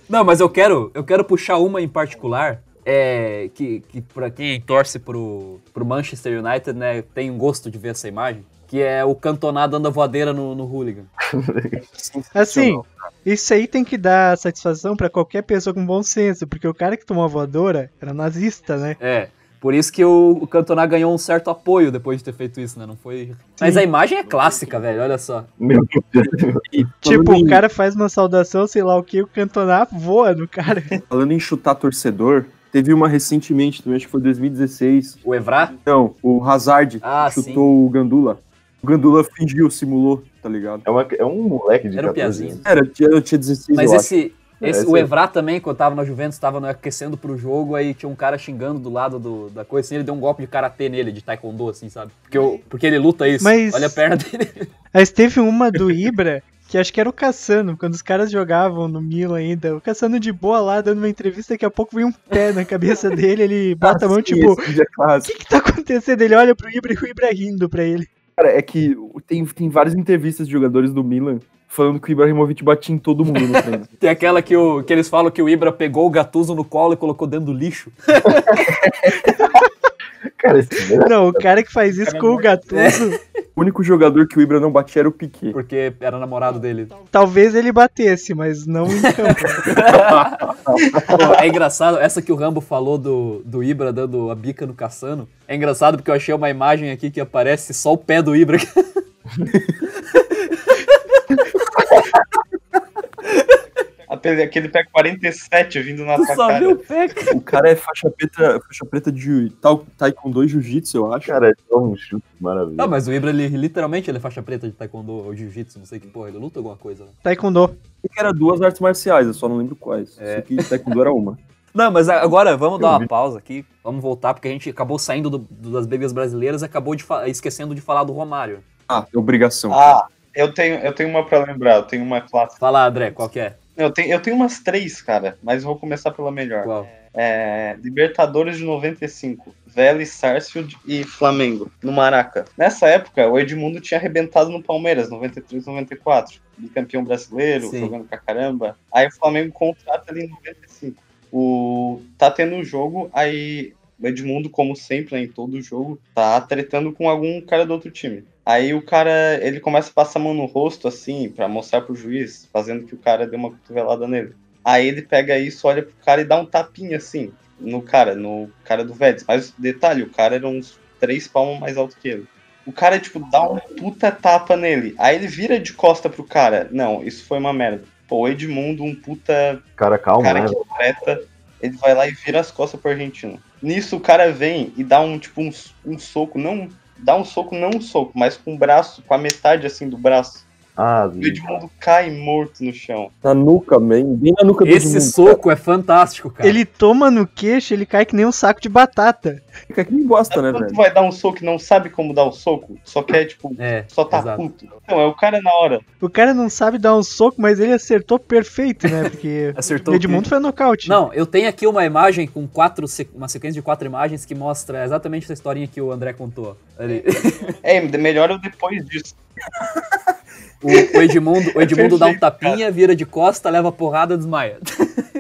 Não, mas eu quero, eu quero puxar uma em particular. É, que, que pra quem torce pro, pro Manchester United, né, tem um gosto de ver essa imagem. Que é o Cantona dando a voadeira no, no hooligan. Assim, isso aí tem que dar satisfação pra qualquer pessoa com bom senso, porque o cara que tomou a voadora era nazista, né? É. Por isso que o, o Cantona ganhou um certo apoio depois de ter feito isso, né? Não foi. Mas a imagem é clássica, velho. Olha só. Meu Deus. E Tipo, falando o em- cara faz uma saudação, sei lá o que, o Cantona voa no cara. Falando em chutar torcedor, teve uma recentemente também, acho que foi 2016. O Evra? Não, o Hazard Ah, chutou o Gandula. O Gandula fingiu, simulou, tá ligado? É, uma, é um moleque de Era um 14 piazinho. anos. Era, eu tinha, eu tinha 16, Mas eu esse. Esse o é- Evra também, quando tava na Juventus, tava no- aquecendo pro jogo, aí tinha um cara xingando do lado do- da coisa, assim, ele deu um golpe de karatê nele, de taekwondo, assim, sabe? Porque, o- porque ele luta isso. Mas- Olha a perna dele. Mas teve uma do Ibra, que acho que era o Cassano, quando os caras jogavam no Milan ainda. O Cassano de boa lá, dando uma entrevista, daqui a pouco vem um pé na cabeça dele, ele bota a mão, Sim, tipo, é o que que tá acontecendo? Ele olha pro Ibra e o Ibra rindo pra ele. Cara, é que tem, tem várias entrevistas de jogadores do Milan falando que o Ibrahimovic batia em todo mundo no treino. Tem aquela que, o, que eles falam que o Ibra pegou o Gattuso no colo e colocou dentro do lixo. Cara, esse Não, o cara que faz isso com o Gattuso, O único jogador que o Ibra não batia era o Piquet. Porque era namorado dele. talvez ele batesse, mas não em campo. Pô, é engraçado, essa que o Rambo falou do, do Ibra dando a bica no Cassano. É engraçado porque eu achei uma imagem aqui que aparece só o pé do Ibra. Aquele, pé 47 vindo na Tu só cara. viu o pé, cara. O cara é faixa preta, faixa preta de Taekwondo e Jiu-Jitsu, eu acho. Cara, é só um chute maravilhoso. Não, mas o Ibra, ele, literalmente, ele é faixa preta de taekwondo ou jiu-jitsu, não sei que porra, ele luta alguma coisa, né? Taekwondo. E que era duas artes marciais, eu só não lembro quais. É. Só que Taekwondo era uma. Não, mas agora vamos dar Eu uma vi. pausa aqui, vamos voltar, porque a gente acabou saindo do- do- das brigas brasileiras e acabou de esquecendo de falar do Romário. Ah, é obrigação. Ah, eu tenho, eu tenho uma pra lembrar, eu tenho uma clássica. Fala, André, qual que é? Eu tenho, eu tenho umas três, cara, mas vou começar pela melhor. É, Libertadores de 95, Vélez, Sarsfield e Flamengo, no Maraca. Nessa época, o Edmundo tinha arrebentado no Palmeiras, 93, 94, bicampeão brasileiro, Sim. jogando pra caramba. Aí o Flamengo contrata ele em 95. O, tá tendo um jogo, aí o Edmundo, como sempre, né, em todo jogo, tá tretando com algum cara do outro time. Aí o cara, ele começa a passar a mão no rosto, assim, pra mostrar pro juiz, fazendo que o cara deu uma cotovelada nele. Aí ele pega isso, olha pro cara e dá um tapinha, assim, no cara, no cara do Vélez. Mas detalhe, o cara era uns três palmos mais alto que ele. O cara, tipo, dá um puta tapa nele. Aí ele vira de costa pro cara. Não, isso foi uma merda. Pô, o Edmundo, um puta Cara, calma, cara né? que treta, ele vai lá e vira as costas pro argentino. Nisso o cara vem e dá um tipo um, um soco, não dá um soco, não um soco, mas com o braço, com a metade assim do braço. Ah, E o Edmundo cai morto no chão. Na nuca, bem, bem na nuca do Esse Edmundo. soco é fantástico, cara. Ele toma no queixo, ele cai que nem um saco de batata. Fica que nem bosta, né, Quando tu velho? vai dar um soco e não sabe como dar o soco, só quer, tipo, É, só tá exato. puto. Não, é o cara na hora. O cara não sabe dar um soco, mas ele acertou perfeito, né? Porque Acertou o Edmundo foi nocaute. Não, eu tenho aqui uma imagem com quatro, uma sequência de quatro imagens que mostra exatamente essa historinha que o André contou. Ali. É, melhor eu depois disso. O, o Edmundo, o Edmundo dá um tapinha, vira de costa, leva porrada, desmaia.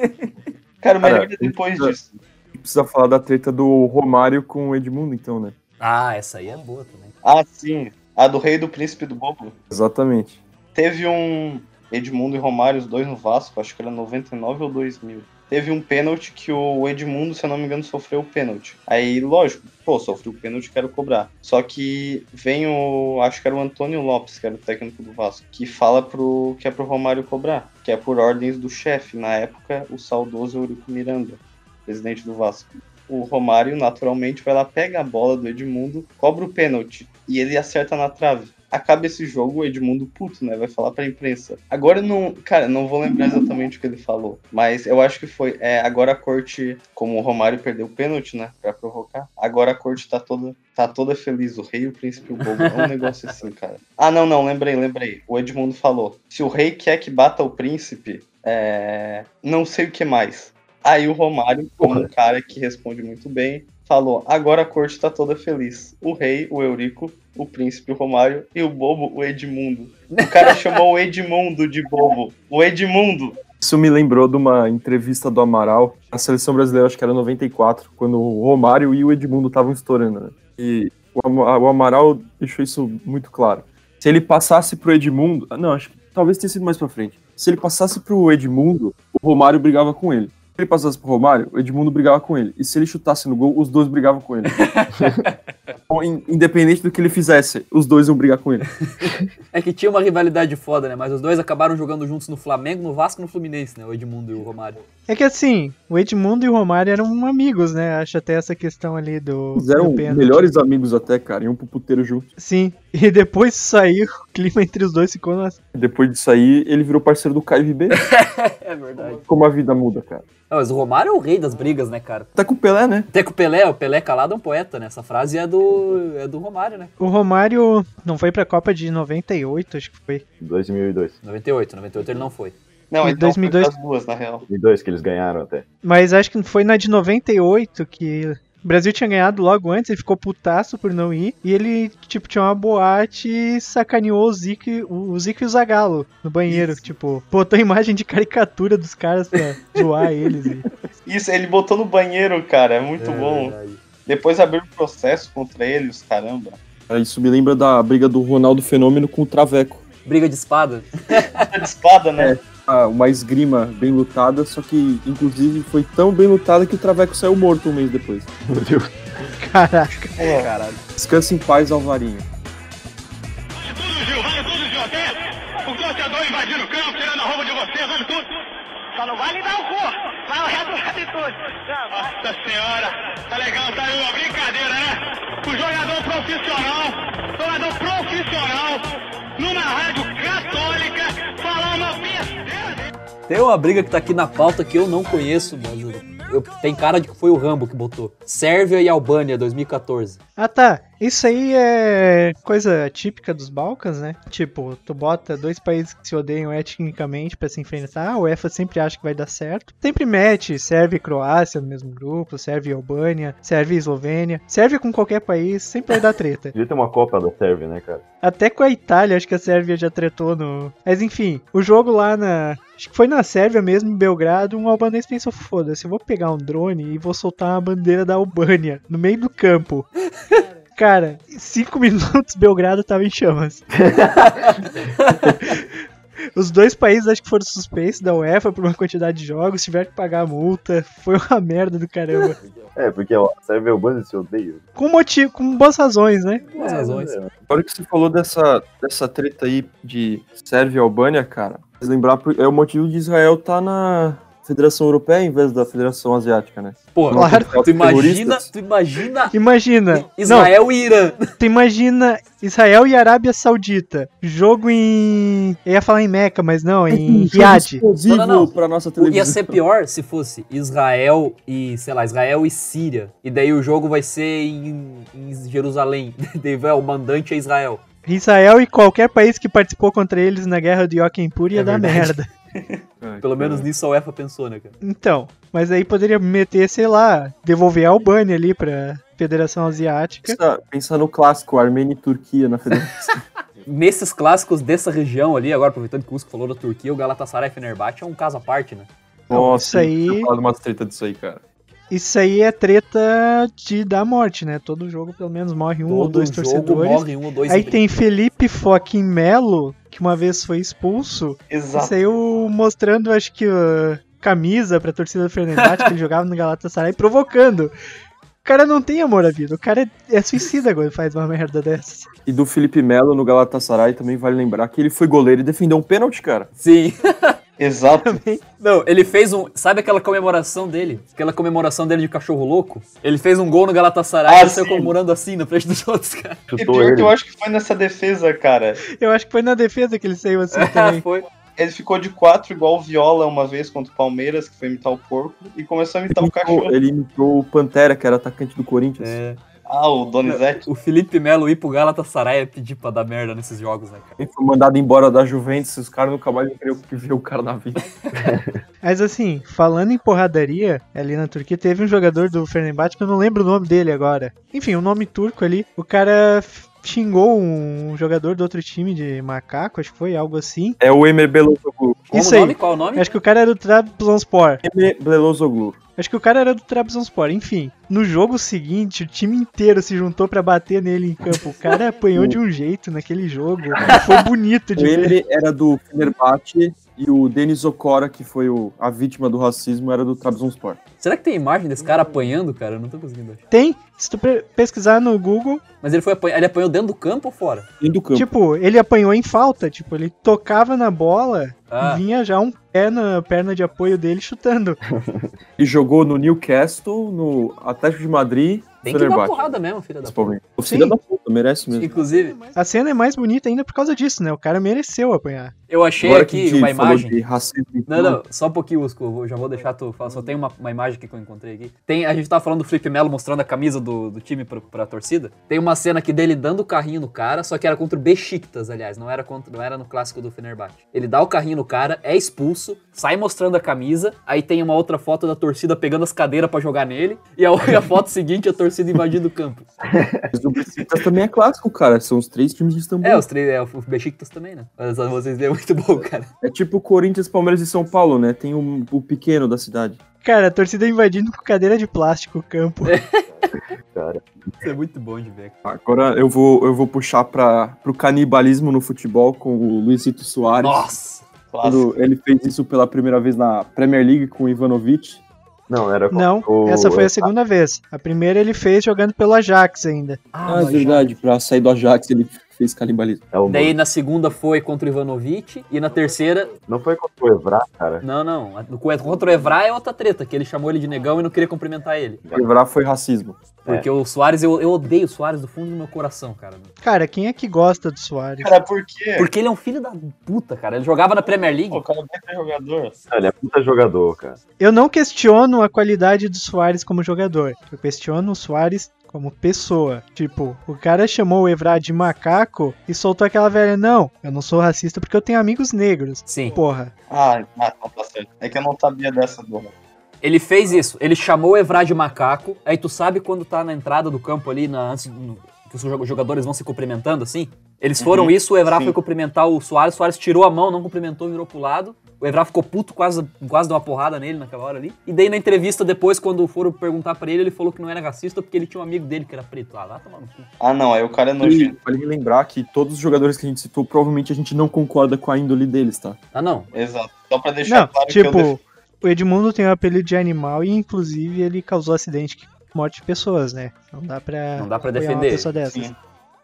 Cara, melhor Cara, é depois isso- disso. Precisa falar da treta do Romário com o Edmundo, então, né? Ah, essa aí é boa também. Ah, sim. A do rei do príncipe do bobo. Exatamente. Teve um Edmundo e Romário, os dois no Vasco, acho que era 99 ou 2000. Teve um pênalti que o Edmundo, se eu não me engano, sofreu o pênalti. Aí, lógico, pô, sofreu o pênalti, quero cobrar. Só que vem o, acho que era o Antônio Lopes, que era o técnico do Vasco, que fala pro, que é pro Romário cobrar, que é por ordens do chefe, na época, o saudoso Eurico Miranda, presidente do Vasco. O Romário, naturalmente, vai lá, pega a bola do Edmundo, cobra o pênalti e ele acerta na trave. Acaba esse jogo, o Edmundo puto, né? Vai falar pra imprensa. Agora não. Cara, não vou lembrar exatamente o que ele falou. Mas eu acho que foi. É, agora a corte, como o Romário perdeu o pênalti, né? Pra provocar. Agora a corte tá toda, tá toda feliz. O rei o príncipe e o bobo. É um negócio assim, cara. Ah, não, não, lembrei, lembrei. O Edmundo falou: se o rei quer que bata o príncipe, é. Não sei o que mais. Aí o Romário, como um cara que responde muito bem, falou: agora a corte tá toda feliz. O rei, o Eurico, o príncipe, o Romário e o bobo, o Edmundo. O cara chamou o Edmundo de bobo. O Edmundo. Isso me lembrou de uma entrevista do Amaral, na seleção brasileira, acho que era 94, quando o Romário e o Edmundo estavam estourando, né? E o Ama- o Amaral deixou isso muito claro. Se ele passasse pro Edmundo. Não, acho que talvez tenha sido mais pra frente. Se ele passasse pro Edmundo, o Romário brigava com ele. Se ele passasse pro Romário, o Edmundo brigava com ele. E se ele chutasse no gol, os dois brigavam com ele. Então, in- Independente do que ele fizesse, os dois iam brigar com ele. É que tinha uma rivalidade foda, né? Mas os dois acabaram jogando juntos no Flamengo, no Vasco e no Fluminense, né? O Edmundo e o Romário. É que assim, o Edmundo e o Romário eram amigos, né? Acho até essa questão ali do. Eles eram do melhores amigos até, cara. Iam pro puteiro junto. Sim. E depois disso aí, o clima entre os dois ficou na. Depois disso aí, ele virou parceiro do Caio Ribeiro. É verdade. Como a vida muda, cara. Não, mas o Romário é o rei das brigas, né, cara? Tá com o Pelé, né? Até que o Pelé, o Pelé calado é um poeta, né? Essa frase é do, é do Romário, né? O Romário não foi pra Copa de 98, acho que foi. 2002. 98, 98 ele não foi. Não, Em então 2002. foi das duas, na real. 2002 que eles ganharam até. Mas acho que foi na de 98 que o Brasil tinha ganhado logo antes, ele ficou putaço por não ir. E ele, tipo, tinha uma boate e sacaneou o Zico, e- o Zico e o Zagalo no banheiro. Tipo, botou imagem de caricatura dos caras pra zoar eles. E... Isso, ele botou no banheiro, cara. É muito É bom. Depois abriu um processo contra ele, os caramba. Ah, Isso me lembra da briga do Ronaldo Fenômeno com o Traveco. Briga de espada. Tá de espada, né? Ah, uma esgrima bem lutada, só que, inclusive, foi tão bem lutada que o Traveco saiu morto um mês depois. Meu Deus. Caraca. Caralho. Descansa em paz, Alvarinho. Vale tudo, Gil, vale tudo, Gil, até o torcedor invadindo o campo, tirando a roupa de você, vale tudo. Nossa senhora, tá legal, tá aí uma brincadeira, né? O jogador profissional, jogador profissional, numa rádio católica, falar uma besteira. Tem uma briga que tá aqui na pauta que eu não conheço, mas eu- eu- tem cara de que foi o Rambo que botou. Sérvia e Albânia, 2014. Ah tá, isso aí é coisa típica dos Balcãs, né? Tipo, tu bota dois países que se odeiam etnicamente pra se enfrentar, a UEFA sempre acha que vai dar certo. Sempre mete Sérvia e Croácia no mesmo grupo, Sérvia e Albânia, Sérvia e Eslovênia. Sérvia com qualquer país sempre vai dar treta. Devia ter uma Copa da Sérvia, né, cara? Até com a Itália, acho que a Sérvia já tretou no. Mas enfim, o jogo lá na. Acho que foi na Sérvia mesmo, em Belgrado, um albanês pensou: foda-se, eu vou pegar um drone e vou soltar uma bandeira da Albânia no meio do campo. Cara, em cinco minutos Belgrado tava em chamas. Os dois países acho que foram suspeitos da UEFA por uma quantidade de jogos, tiveram que pagar a multa. Foi uma merda do caramba. É, porque ó, a Sérvia e a Albânia se odeiam. Com motivo, com boas razões, né? Boas razões. É, Agora que você falou dessa, dessa treta aí de Sérvia e Albânia, cara, lembrar, é o motivo de Israel tá na Federação Europeia em vez da Federação Asiática, né? Pô, Claro. tu imagina, tu imagina Imagina. Israel e Irã. Não, tu imagina Israel e Arábia Saudita. Jogo em. Eu ia falar em Meca, mas não, em Riad. Não, não, não. pra nossa televisão. Ia ser pior se fosse Israel e, sei lá, Israel e Síria. E daí o jogo vai ser em, em Jerusalém. Daí vai, o mandante é Israel. Israel e qualquer país que participou contra eles na guerra do Yom Kippur ia É dar verdade. merda. Ai, Pelo cara. menos nisso a UEFA pensou, né, cara? Então, mas aí poderia meter, sei lá, devolver a Albânia ali pra Federação Asiática. Pensa, pensa no clássico, Armênia e Turquia na Federação. Nesses clássicos dessa região ali, agora aproveitando que o Usco falou da Turquia, o Galatasaray Fenerbahçe é um caso à parte, né? Nossa, isso aí- eu falar de umas treta disso aí, cara. Isso aí é treta de dar morte, né? Todo jogo pelo menos morre um ou Todo dois jogo torcedores. morre um ou dois Aí em- tem Felipe Foquim Melo, que uma vez foi expulso. Exato. Saiu mostrando, acho que, uh, camisa pra torcida do Fenerbahçe, que ele jogava no Galatasaray, provocando. O cara não tem amor à vida, o cara é, é suicida quando faz uma merda dessas. E do Felipe Melo no Galatasaray também vale lembrar que ele foi goleiro e defendeu um pênalti, cara. Sim. Exato. Não, ele fez um. Sabe aquela comemoração dele? Aquela comemoração dele de cachorro louco? Ele fez um gol no Galatasaray Ah, e ele saiu comemorando assim na frente dos outros, cara. E pior ele. que eu acho que foi nessa defesa, cara. Eu acho que foi na defesa que ele saiu assim também. foi. Ele ficou de quatro igual o Viola uma vez contra o Palmeiras, que foi imitar o porco, e começou a imitar o cachorro. Ele imitou o Pantera, que era atacante do Corinthians. É. Ah, o Donizete. O Felipe Melo ir pro Galatasaray é pedir pra dar merda nesses jogos, né, cara? Ele foi mandado embora da Juventus, os caras nunca mais queriam ver o cara na vida. Mas assim, falando em porradaria, ali na Turquia teve um jogador do Fenerbahçe que eu não lembro o nome dele agora. Enfim, um nome turco ali. O cara xingou um jogador do outro time de macaco, acho que foi algo assim. É o Emre Belozoglu. Como Isso o aí. nome? Qual o nome? Acho que o cara era do Trabzonspor. Emre Belozoglu. Acho que o cara era do Trabzonspor. Enfim, no jogo seguinte, o time inteiro se juntou pra bater nele em campo. O cara apanhou de um jeito naquele jogo. Foi bonito O de ver. Emre era do Fenerbahçe e o Denis Okora, que foi o- a vítima do racismo, era do Trabzonspor. Será que tem imagem desse cara apanhando, cara? Eu não tô conseguindo achar. Tem, se tu pe- pesquisar no Google, Mas ele foi apanhar, ele apanhou dentro do campo ou fora? Dentro do campo. tipo, ele apanhou em falta. Tipo, ele tocava na bola Ah. e vinha já um pé na perna de apoio dele chutando. Ele jogou no Newcastle, no Atlético de Madrid Tem que dar porrada mesmo, filha da puta. O filho da puta, merece mesmo. Inclusive, A cena é mais bonita ainda por causa disso, né? O cara mereceu apanhar. eu achei Agora aqui que uma imagem. e Não, não, só um pouquinho, Usco. eu já vou deixar tu falar. Só tem uma, uma imagem que eu encontrei aqui. Tem, a gente tava falando do Felipe Melo mostrando a camisa do, do time pra, pra torcida. Tem uma cena aqui dele dando o carrinho no cara, só que era contra o Besiktas, aliás. Não era, contra, não era no clássico do Fenerbahçe. Ele dá o carrinho no cara, é expulso, sai mostrando a camisa. Aí tem uma outra foto da torcida pegando as cadeiras pra jogar nele. E a, a foto seguinte, a torcida invadindo o campo. Mas o Besiktas também é clássico, cara. São os três times de Istambul. É, os três, é, o Besiktas também, né? Mas vocês é muito bom, cara. É tipo Corinthians, Palmeiras e São Paulo, né? Tem o, o pequeno da cidade. Cara, a torcida invadindo com cadeira de plástico o campo. Cara. Isso é muito bom de ver. Agora eu vou, eu vou puxar para pro canibalismo no futebol com o Luizito Soares. Nossa! Quando ele fez isso pela primeira vez na Premier League com o Ivanovic. Não, era Não, o- essa foi a segunda vez. A primeira ele fez jogando pelo Ajax ainda. Ah, é verdade. Pra sair do Ajax ele fez canibalismo. É o Daí na segunda foi contra o Ivanovic. E na terceira. Não foi contra o Evra, cara. Não, não. Contra o Evra é outra treta, que ele chamou ele de negão e não queria cumprimentar ele. Quebrar foi racismo. Porque o Soares, eu, eu odeio o Soares do fundo do meu coração, cara. Cara, quem é que gosta do Soares? Cara, por quê? Porque ele é um filho da puta, cara. Ele jogava na Premier League. Pô, o cara é jogador. Ele é puta jogador, cara. Eu não questiono a qualidade do Soares como jogador. Eu questiono o Soares como pessoa. Tipo, o cara chamou o Evra de macaco e soltou aquela velha, não, eu não sou racista porque eu tenho amigos negros. Sim. Porra. Ah, ah, tá, tá certo. É que eu não sabia dessa, Dona. Ele fez isso. Ele chamou o Evra de macaco. Aí tu sabe quando tá na entrada do campo ali, na, antes no- que os jo- jogadores vão se cumprimentando assim? Eles foram Uhum, isso, o Evra sim. foi cumprimentar o Soares, o Soares tirou a mão, não cumprimentou, virou pro lado. O Evra ficou puto, quase, quase deu uma porrada nele naquela hora ali. E daí na entrevista depois, quando foram perguntar pra ele, ele falou que não era racista porque ele tinha um amigo dele que era preto. Ah, lá tomar no cu. Ah, não, aí o cara é nojento. vale lembrar que todos os jogadores que a gente citou, provavelmente a gente não concorda com a índole deles, tá? Ah, não. Exato. Só pra deixar Não, claro que eu tipo, o Edmundo tem o apelido de animal e inclusive ele causou acidente que morte de pessoas, né? Não dá pra, Não dá pra defender. uma pessoa dessas. Sim.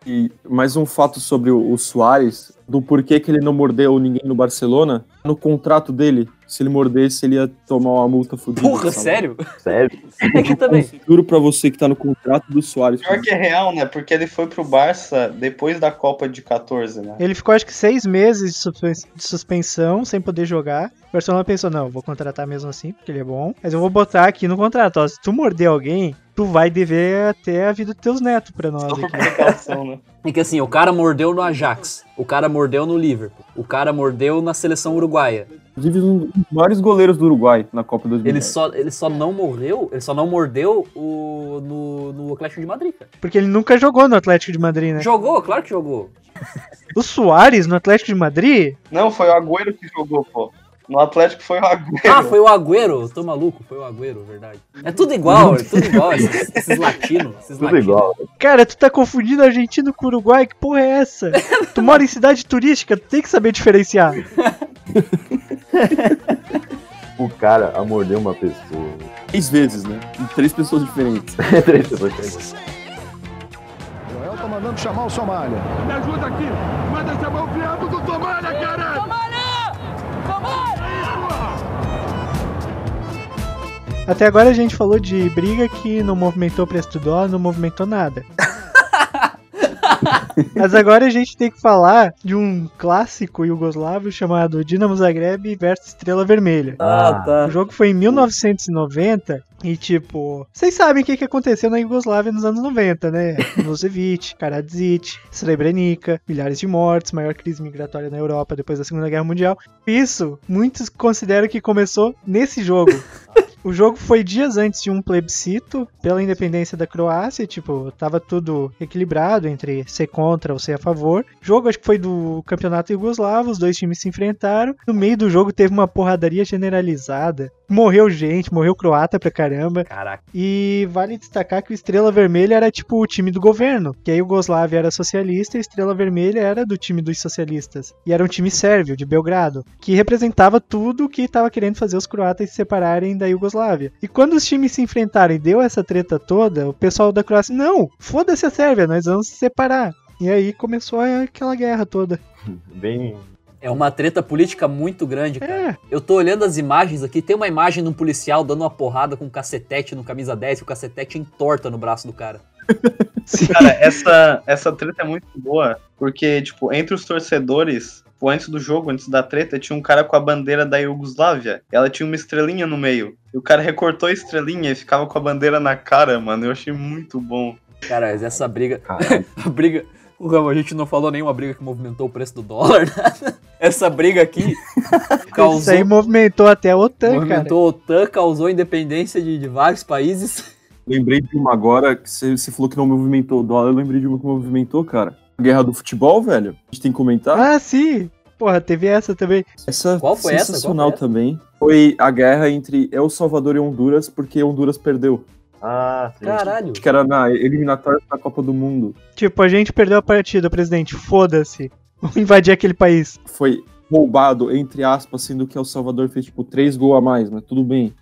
E mais um fato sobre o, o Soares, do porquê que ele não mordeu ninguém no Barcelona. No contrato dele, se ele mordesse, ele ia tomar uma multa fodida. Porra, sabe? sério? Sério? Aqui também. Juro pra você que tá no contrato do Soares. Pior que é real, né? Porque ele foi pro Barça depois da Copa de 14, né? Ele ficou acho que seis meses de de suspensão sem poder jogar. O Barcelona pensou, não, eu vou contratar mesmo assim, porque ele é bom. Mas eu vou botar aqui no contrato, ó, se tu morder alguém, tu vai dever até a vida dos teus netos pra nós Só aqui. né? É que assim, o cara mordeu no Ajax, o cara mordeu no Liverpool, o cara mordeu na seleção uruguaia. Inclusive, um dos maiores goleiros do Uruguai na Copa 2010. Ele só, ele só não morreu, ele só não mordeu o, no, no Atlético de Madrid, cara. Porque ele nunca jogou no Atlético de Madrid, né? Jogou, claro que jogou. O Soares no Atlético de Madrid? Não, foi o Agüero que jogou, pô. No Atlético foi o Agüero. Ah, foi o Agüero, tô maluco, foi o Agüero, verdade. É tudo igual, é tudo igual, esses, esses latinos, esses Tudo latinos. igual. Cara, tu tá confundindo argentino com uruguai? Que porra é essa? tu mora em cidade turística, tu tem que saber diferenciar. O cara a morder uma pessoa. Três vezes, né? Em três pessoas diferentes. Três pessoas diferentes. Joel tá mandando chamar o Somália. Me ajuda aqui. Manda chamar o viado do Somália, caralho. Até agora a gente falou de briga que não movimentou o preço do dólar, não movimentou nada. Mas agora a gente tem que falar de um clássico iugoslavo chamado Dinamo Zagreb versus Estrela Vermelha. Ah, tá. O jogo foi em 1990 e, tipo, vocês sabem o que, que aconteceu na Iugoslávia nos anos 90, né? Milosevic, Karadzic, Srebrenica, milhares de mortes, maior crise migratória na Europa depois da Segunda Guerra Mundial. Isso, muitos consideram que começou nesse jogo. O jogo foi dias antes de um plebiscito pela independência da Croácia, tipo, tava tudo equilibrado entre ser contra ou ser a favor. O jogo acho que foi do campeonato iugoslavo, os dois times se enfrentaram. No meio do jogo teve uma porradaria generalizada. Morreu gente, morreu croata pra caramba. Caraca. E vale destacar que o Estrela Vermelha era tipo o time do governo, que a Iugoslávia era socialista e a Estrela Vermelha era do time dos socialistas. E era um time sérvio, de Belgrado, que representava tudo que estava querendo fazer os croatas se separarem da Iugoslávia. E quando os times se enfrentaram e deu essa treta toda, o pessoal da Croácia, não, foda-se a Sérvia, nós vamos se separar. E aí começou aquela guerra toda. Bem. É uma treta política muito grande, cara. É, Eu tô olhando as imagens aqui, tem uma imagem de um policial dando uma porrada com um cacetete no camisa 10 e o cacetete entorta no braço do cara. Cara, essa, essa treta é muito boa, porque, tipo, entre os torcedores, tipo, antes do jogo, antes da treta, tinha um cara com a bandeira da Iugoslávia. Ela tinha uma estrelinha no meio. E o cara recortou a estrelinha e ficava com a bandeira na cara, mano. Eu achei muito bom. Cara, mas essa briga. A briga. O Ramo, a gente não falou nenhuma briga que movimentou o preço do dólar, nada. Essa briga aqui isso causou. aí movimentou até a OTAN, cara. movimentou a OTAN, causou independência de, de vários países. Lembrei de uma agora, que você você falou que não movimentou o dólar, eu lembrei de uma que movimentou, cara. Guerra do futebol, velho. A gente tem que comentar. Ah, sim! Porra, teve essa também. Essa Qual foi essa? sensacional Qual foi também. Foi a guerra entre El Salvador e Honduras, porque Honduras perdeu. Ah, sim. Caralho. Acho que era na eliminatória da Copa do Mundo. Tipo, a gente perdeu a partida, presidente. Foda-se. Vamos invadir aquele país. Foi roubado, entre aspas, sendo que El Salvador fez, tipo, três gols a mais, mas tudo bem.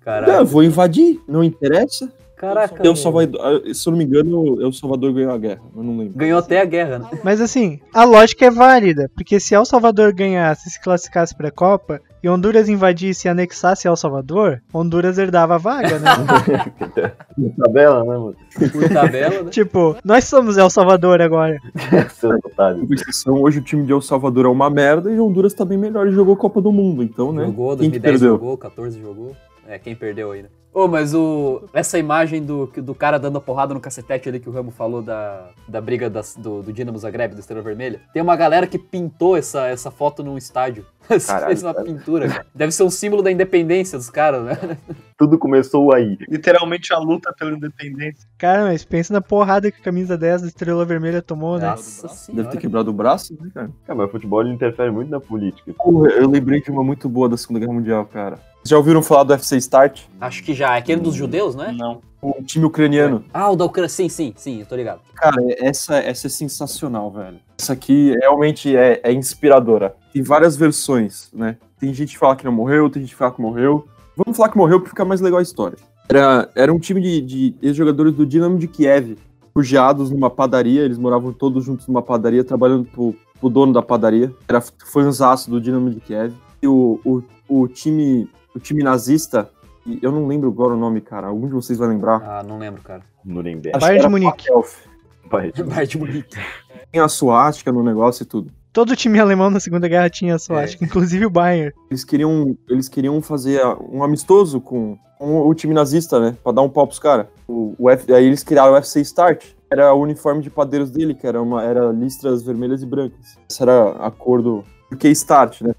Caralho. Não, eu vou invadir, não interessa. Caraca. El Salvador, ah, se eu não me engano, El Salvador ganhou a guerra. Eu não lembro. Ganhou até a guerra, né? Mas assim, a lógica é válida, porque se El Salvador ganhasse e se classificasse pra Copa, e Honduras invadisse e anexasse El Salvador, Honduras herdava a vaga, né? tabela, né, mano? Por tabela, né? tipo, nós somos El Salvador agora. Seus otários. Hoje o time de El Salvador é uma merda e Honduras tá bem melhor e jogou Copa do Mundo, então, né? Jogou, Quem que 2010 perdeu? jogou, 14 jogou. É, quem perdeu aí, né? Ô, mas o, essa imagem do, do cara dando a porrada no cacetete ali que o Ramo falou da, da briga das- do, do Dinamo Zagreb, do Estrela Vermelha, tem uma galera que pintou essa, essa foto num estádio. Caralho, Fez uma cara. pintura, cara. Deve ser um símbolo da independência dos caras, né? Tudo começou aí. Literalmente a luta pela independência. Cara, mas pensa na porrada que a camisa 10 da Estrela Vermelha tomou, né? Nossa Deve senhora. ter quebrado o braço, né, cara? Cara, mas o futebol interfere muito na política. Porra, eu lembrei de uma muito boa da Segunda Guerra Mundial, cara. Já ouviram falar do FC Start? Acho que já. É aquele dos judeus, não é? Não. O time ucraniano. Ah, o da Ucrânia. Sim, sim, sim, eu tô ligado. Cara, essa, essa é sensacional, velho. Essa aqui realmente é, é inspiradora. Tem várias versões, né? Tem gente que fala que não morreu, tem gente que fala que morreu. Vamos falar que morreu pra ficar mais legal a história. Era, era um time de, de ex-jogadores do Dinamo de Kiev, refugiados numa padaria. Eles moravam todos juntos numa padaria, trabalhando pro, pro dono da padaria. Era fãzaço do Dinamo de Kiev. E o, o, o time o time nazista, e eu não lembro agora o nome, cara. Algum de vocês vai lembrar. Ah, não lembro, cara. Nuremberg. Bayern de Munique. Bayern de Munique. Tem a suástica no negócio e tudo. Todo time alemão na Segunda Guerra tinha suástica, inclusive o Bayern. Eles queriam, eles queriam fazer um amistoso com, com o time nazista, né? Pra dar um pau pros caras. O, o F- aí eles criaram o FC Start. Era o uniforme de padeiros dele, que era, uma, era listras vermelhas e brancas. Essa era a cor do. Porque Start, né?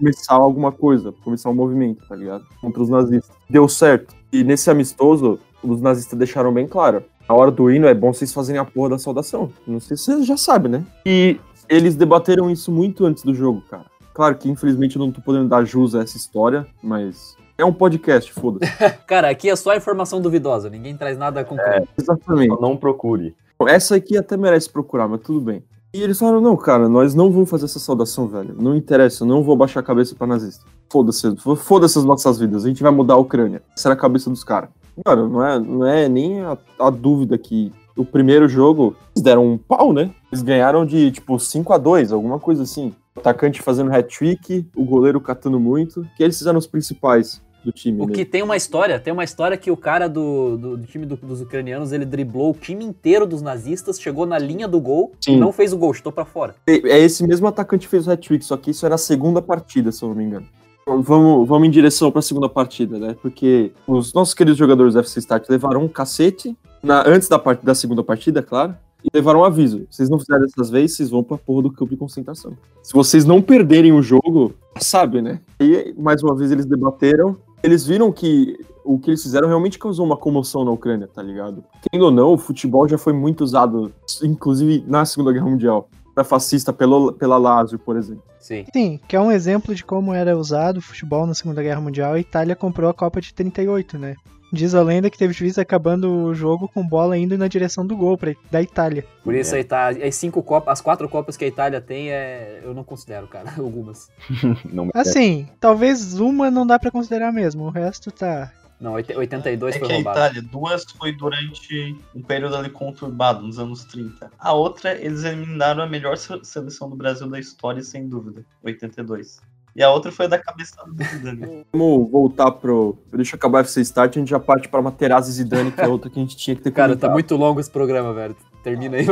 Começar alguma coisa, começar um movimento, tá ligado? Contra os nazistas. Deu certo. E nesse amistoso, os nazistas deixaram bem claro. Na hora do hino é bom vocês fazerem a porra da saudação. Não sei se vocês já sabem, né? E eles debateram isso muito antes do jogo, cara. Claro que infelizmente eu não tô podendo dar jus a essa história, mas é um podcast, foda-se. Cara, aqui é só informação duvidosa, ninguém traz nada concreto. Exatamente. Só Não procure. Essa aqui até merece procurar, mas tudo bem. E eles falaram, não, cara, nós não vamos fazer essa saudação, velho. Não interessa, eu não vou baixar a cabeça pra nazista. Foda-se, foda-se as nossas vidas, a gente vai mudar a Ucrânia. Essa era a cabeça dos caras. Cara, não é, não é nem a, a dúvida que o primeiro jogo, eles deram um pau, né? Eles ganharam de, tipo, 5 a 2 alguma coisa assim. O atacante fazendo hat-trick, o goleiro catando muito, que eles fizeram os principais do time. O né? que tem uma história, tem uma história que o cara do, do, do time do- dos ucranianos, ele driblou o time inteiro dos nazistas, chegou na linha do gol Sim. e não fez o gol, chutou pra fora. É esse mesmo atacante que fez o hat-trick, só que isso era a segunda partida, se eu não me engano. Vamos, vamos em direção para a segunda partida, né? Porque os nossos queridos jogadores do FC Start levaram um cacete na- antes da, part- da segunda partida, claro, e levaram um aviso. Vocês não fizeram dessas vezes, vocês vão pra porra do campo de concentração. Se vocês não perderem o jogo, sabe, né? E mais uma vez eles debateram. Eles viram que o que eles fizeram realmente causou uma comoção na Ucrânia, tá ligado? Querendo ou não, o futebol já foi muito usado, inclusive na Segunda Guerra Mundial, pra fascista pelo, pela Lazio, por exemplo. Sim. Sim, que é um exemplo de como era usado o futebol na Segunda Guerra Mundial. A Itália comprou a Copa de 38, né? Diz a lenda que teve juiz acabando o jogo com bola indo na direção do gol pra, da Itália. Por isso aí tá. As cinco copas, as quatro copas que a Itália tem, é, eu não considero, cara, algumas. Não me Assim, talvez uma não dá pra considerar mesmo, o resto tá. Não, oit- 82 É foi que a roubado. Itália, duas foi durante um período ali conturbado, nos anos 30. A outra, eles eliminaram a melhor se- seleção do Brasil da história, sem dúvida, 82. E a outra foi a da cabeça do Zidane. Vamos voltar pro. Deixa eu acabar o FC Start, a gente já parte pra Materazzi e Zidane, que é outra que a gente tinha que ter Cara, tá comentado. muito longo esse programa, velho. Termina aí.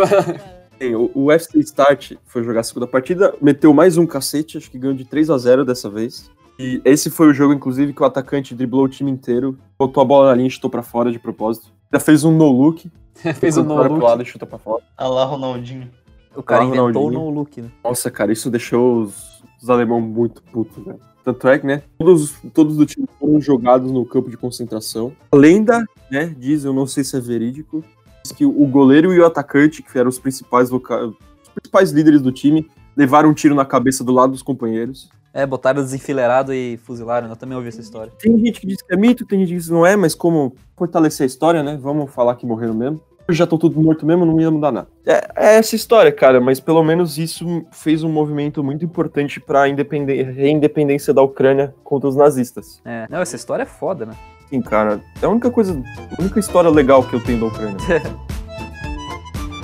Bem, O, o FC Start foi jogar a segunda partida, meteu mais um cacete, acho que ganhou de 3 a 0 dessa vez. E esse foi o jogo, inclusive, que o atacante driblou o time inteiro, botou a bola na linha e chutou pra fora de propósito. Já fez um no-look. Fez um pro lado no-look. e chutou pra fora. A lá, Ronaldinho. O cara Ah, inventou o no-look, né? Nossa, cara, isso deixou os, os alemão muito putos, velho. Tanto é que, né, todos, todos do time foram jogados no campo de concentração. A lenda, né, diz, eu não sei se é verídico, diz que o goleiro e o atacante, que eram os principais, voca- os principais líderes do time, levaram um tiro na cabeça do lado dos companheiros. É, botaram desenfileirado e fuzilaram. Eu também ouvi essa história. Tem gente que diz que é mito, tem gente que diz que não é, mas como fortalecer a história, né, vamos falar que morreram mesmo. Já estão todos mortos mesmo, não ia mudar nada. É, é essa história, cara, mas pelo menos isso fez um movimento muito importante para a independência da Ucrânia contra os nazistas. É. Não, essa história é foda, né? assim, cara. É a única coisa, a única história legal que eu tenho da Ucrânia.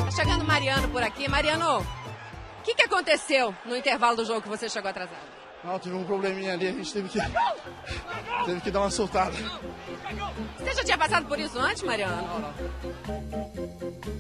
Tá chegando Mariano por aqui. Mariano, o que, que aconteceu no intervalo do jogo que você chegou atrasado? Não, tive um probleminha ali, a gente teve que. Teve que dar uma soltada. Você já tinha passado por isso antes, Mariano?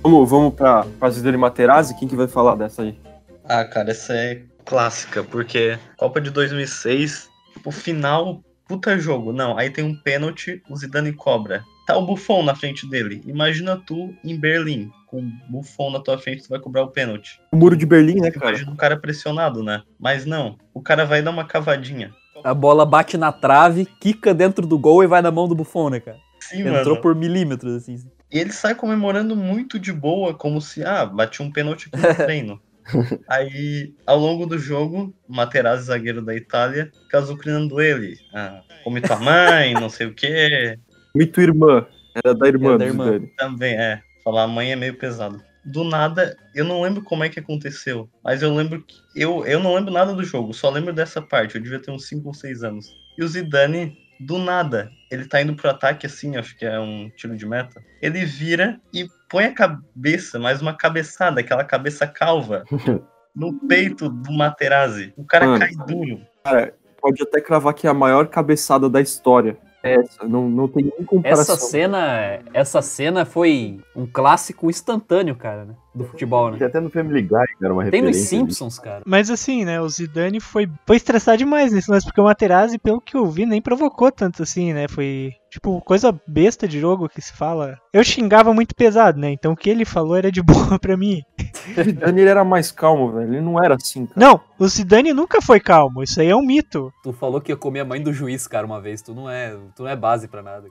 Vamos, vamos pra, pra Zidane Materazzi, quem que vai falar dessa aí? Ah, cara, essa é clássica, porque Copa de 2006, tipo, final, puta jogo. Não, aí tem um pênalti, o Zidane cobra. Tá o Buffon na frente dele. Imagina tu em Berlim, com o Buffon na tua frente, tu vai cobrar o pênalti. O muro de Berlim, né, cara? Imagina o cara pressionado, né? Mas não, o cara vai dar uma cavadinha. A bola bate na trave, quica dentro do gol e vai na mão do Buffon, né, cara? Sim, Entrou mano. por milímetros, assim. E ele sai comemorando muito de boa, como se, ah, bati um pênalti aqui no treino. Aí, ao longo do jogo, Materazzi, zagueiro da Itália, fica azucrinando ele. Ah, come tua mãe, não sei o quê. Mito irmã. Era da irmã É da irmã. Zidane. Também, é. Falar mãe é meio pesado. Do nada, eu não lembro como é que aconteceu, mas eu lembro que. Eu, eu não lembro nada do jogo, só lembro dessa parte. Eu devia ter uns 5 ou 6 anos. E o Zidane, do nada, ele tá indo pro ataque assim, acho que é um tiro de meta. Ele vira e põe a cabeça, mais uma cabeçada, aquela cabeça calva, no peito do Materazzi. O cara Mano. cai duro. Cara, pode até cravar que é a maior cabeçada da história. É Essa, não, não tem nem comparação. Essa cena, essa cena foi um clássico instantâneo, cara, né? Do futebol, né? Que até no Family Guy era uma Tem nos referência. Simpsons, cara. Mas assim, né, o Zidane foi, foi estressar demais nesse lance, porque o Materazzi, pelo que eu vi, nem provocou tanto assim, né? Foi, tipo, coisa besta de jogo que se fala. Eu xingava muito pesado, né? Então o que ele falou era de boa pra mim. O Zidane ele era mais calmo, velho. Ele não era assim, cara. Não, o Zidane nunca foi calmo, isso aí é um mito. Tu falou que ia comer a mãe do juiz, cara, uma vez. Tu não é, tu não é base pra nada.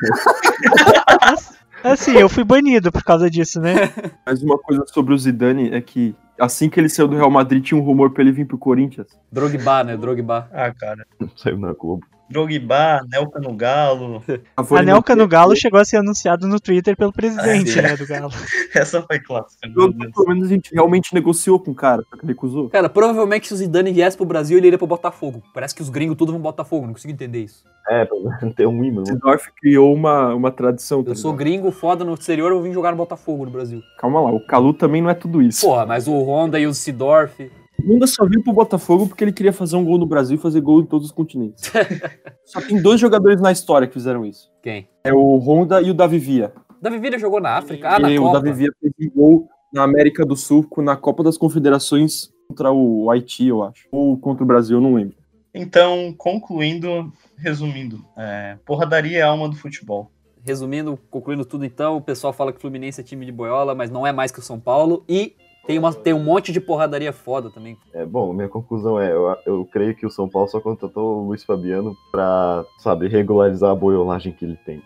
Assim, eu fui banido por causa disso, né? Mas uma coisa sobre o Zidane é que assim que ele saiu do Real Madrid tinha um rumor pra ele vir pro Corinthians. Drogba, né? Drogba. Ah, cara. Saiu na Globo. Drogba, Nelca no Galo. A Nelca no Galo chegou a ser anunciado no Twitter pelo presidente, Ah, né, do Galo. Essa foi clássica. meu Pelo, menos a gente realmente negociou com o cara, só que ele recusou. Cara, provavelmente se o Zidane viesse pro Brasil, ele iria pro Botafogo. Parece que os gringos tudo vão pro Botafogo, não consigo entender isso. É, ter um imã. né? Sidorf criou uma, uma tradição. tá Eu sou gringo, foda no exterior, eu vim jogar no Botafogo no Brasil. Calma lá, o Calu também não é tudo isso. Porra, mas o Honda e o Sidorf. O Honda só veio pro Botafogo porque ele queria fazer um gol no Brasil e fazer gol em todos os continentes. só tem dois jogadores na história que fizeram isso. Quem? É o Honda e o Davi Villa. Davi Villa jogou na África? Ah, na e o Copa. Davi Villa fez um gol na América do Sul na Copa das Confederações contra o Haiti, eu acho. Ou contra o Brasil, eu não lembro. Então, concluindo, resumindo, é, porradaria é a alma do futebol. Resumindo, concluindo tudo então, o pessoal fala que o Fluminense é time de boiola, mas não é mais que o São Paulo. E tem, uma, tem um monte de porradaria foda também. É, bom, minha conclusão é, eu, eu creio que o São Paulo só contratou o Luiz Fabiano pra, sabe, regularizar a boiolagem que ele tem.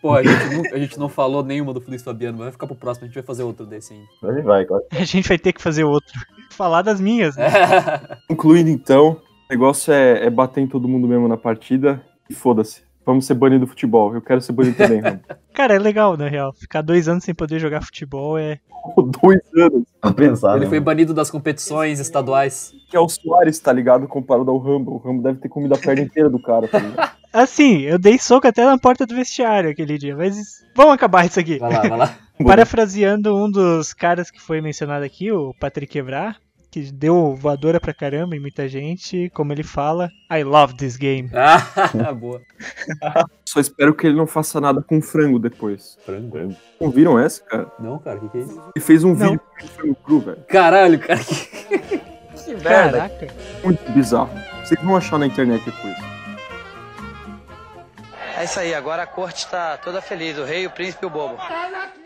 Pô, a gente, não, a gente não falou nenhuma do Luiz Fabiano, mas vai ficar pro próximo, a gente vai fazer outro desse ainda. Vai, claro. A gente vai ter que fazer outro. Falar das minhas, né? Concluindo então, o negócio é, é bater em todo mundo mesmo na partida e foda-se. Vamos ser banido do futebol. Eu quero ser banido também, Rambo. Cara, é legal, na real. Ficar dois anos sem poder jogar futebol é. Dois anos. Pra pensar, Ele né, foi banido das competições estaduais. Que é o Soares, tá ligado? Comparado ao Rambo. O Rambo deve ter comido a perna inteira do cara, tá ligado? Assim, eu dei soco até na porta do vestiário aquele dia, mas vamos acabar isso aqui. Vai lá, vai lá. Parafraseando um dos caras que foi mencionado aqui, o Patrick Quebrar, que deu voadora pra caramba em muita gente, como ele fala, I love this game. Ah, boa. Só espero que ele não faça nada com frango depois. Frango? Não viram essa, cara? Não, cara, o que, que é isso? Ele fez um Não. vídeo com frango cru, velho. Caralho, cara. Que, que merda. Caraca. Muito bizarro. Vocês vão achar na internet depois. É isso aí, agora a corte está toda feliz, o rei, o príncipe e o bobo. Tá na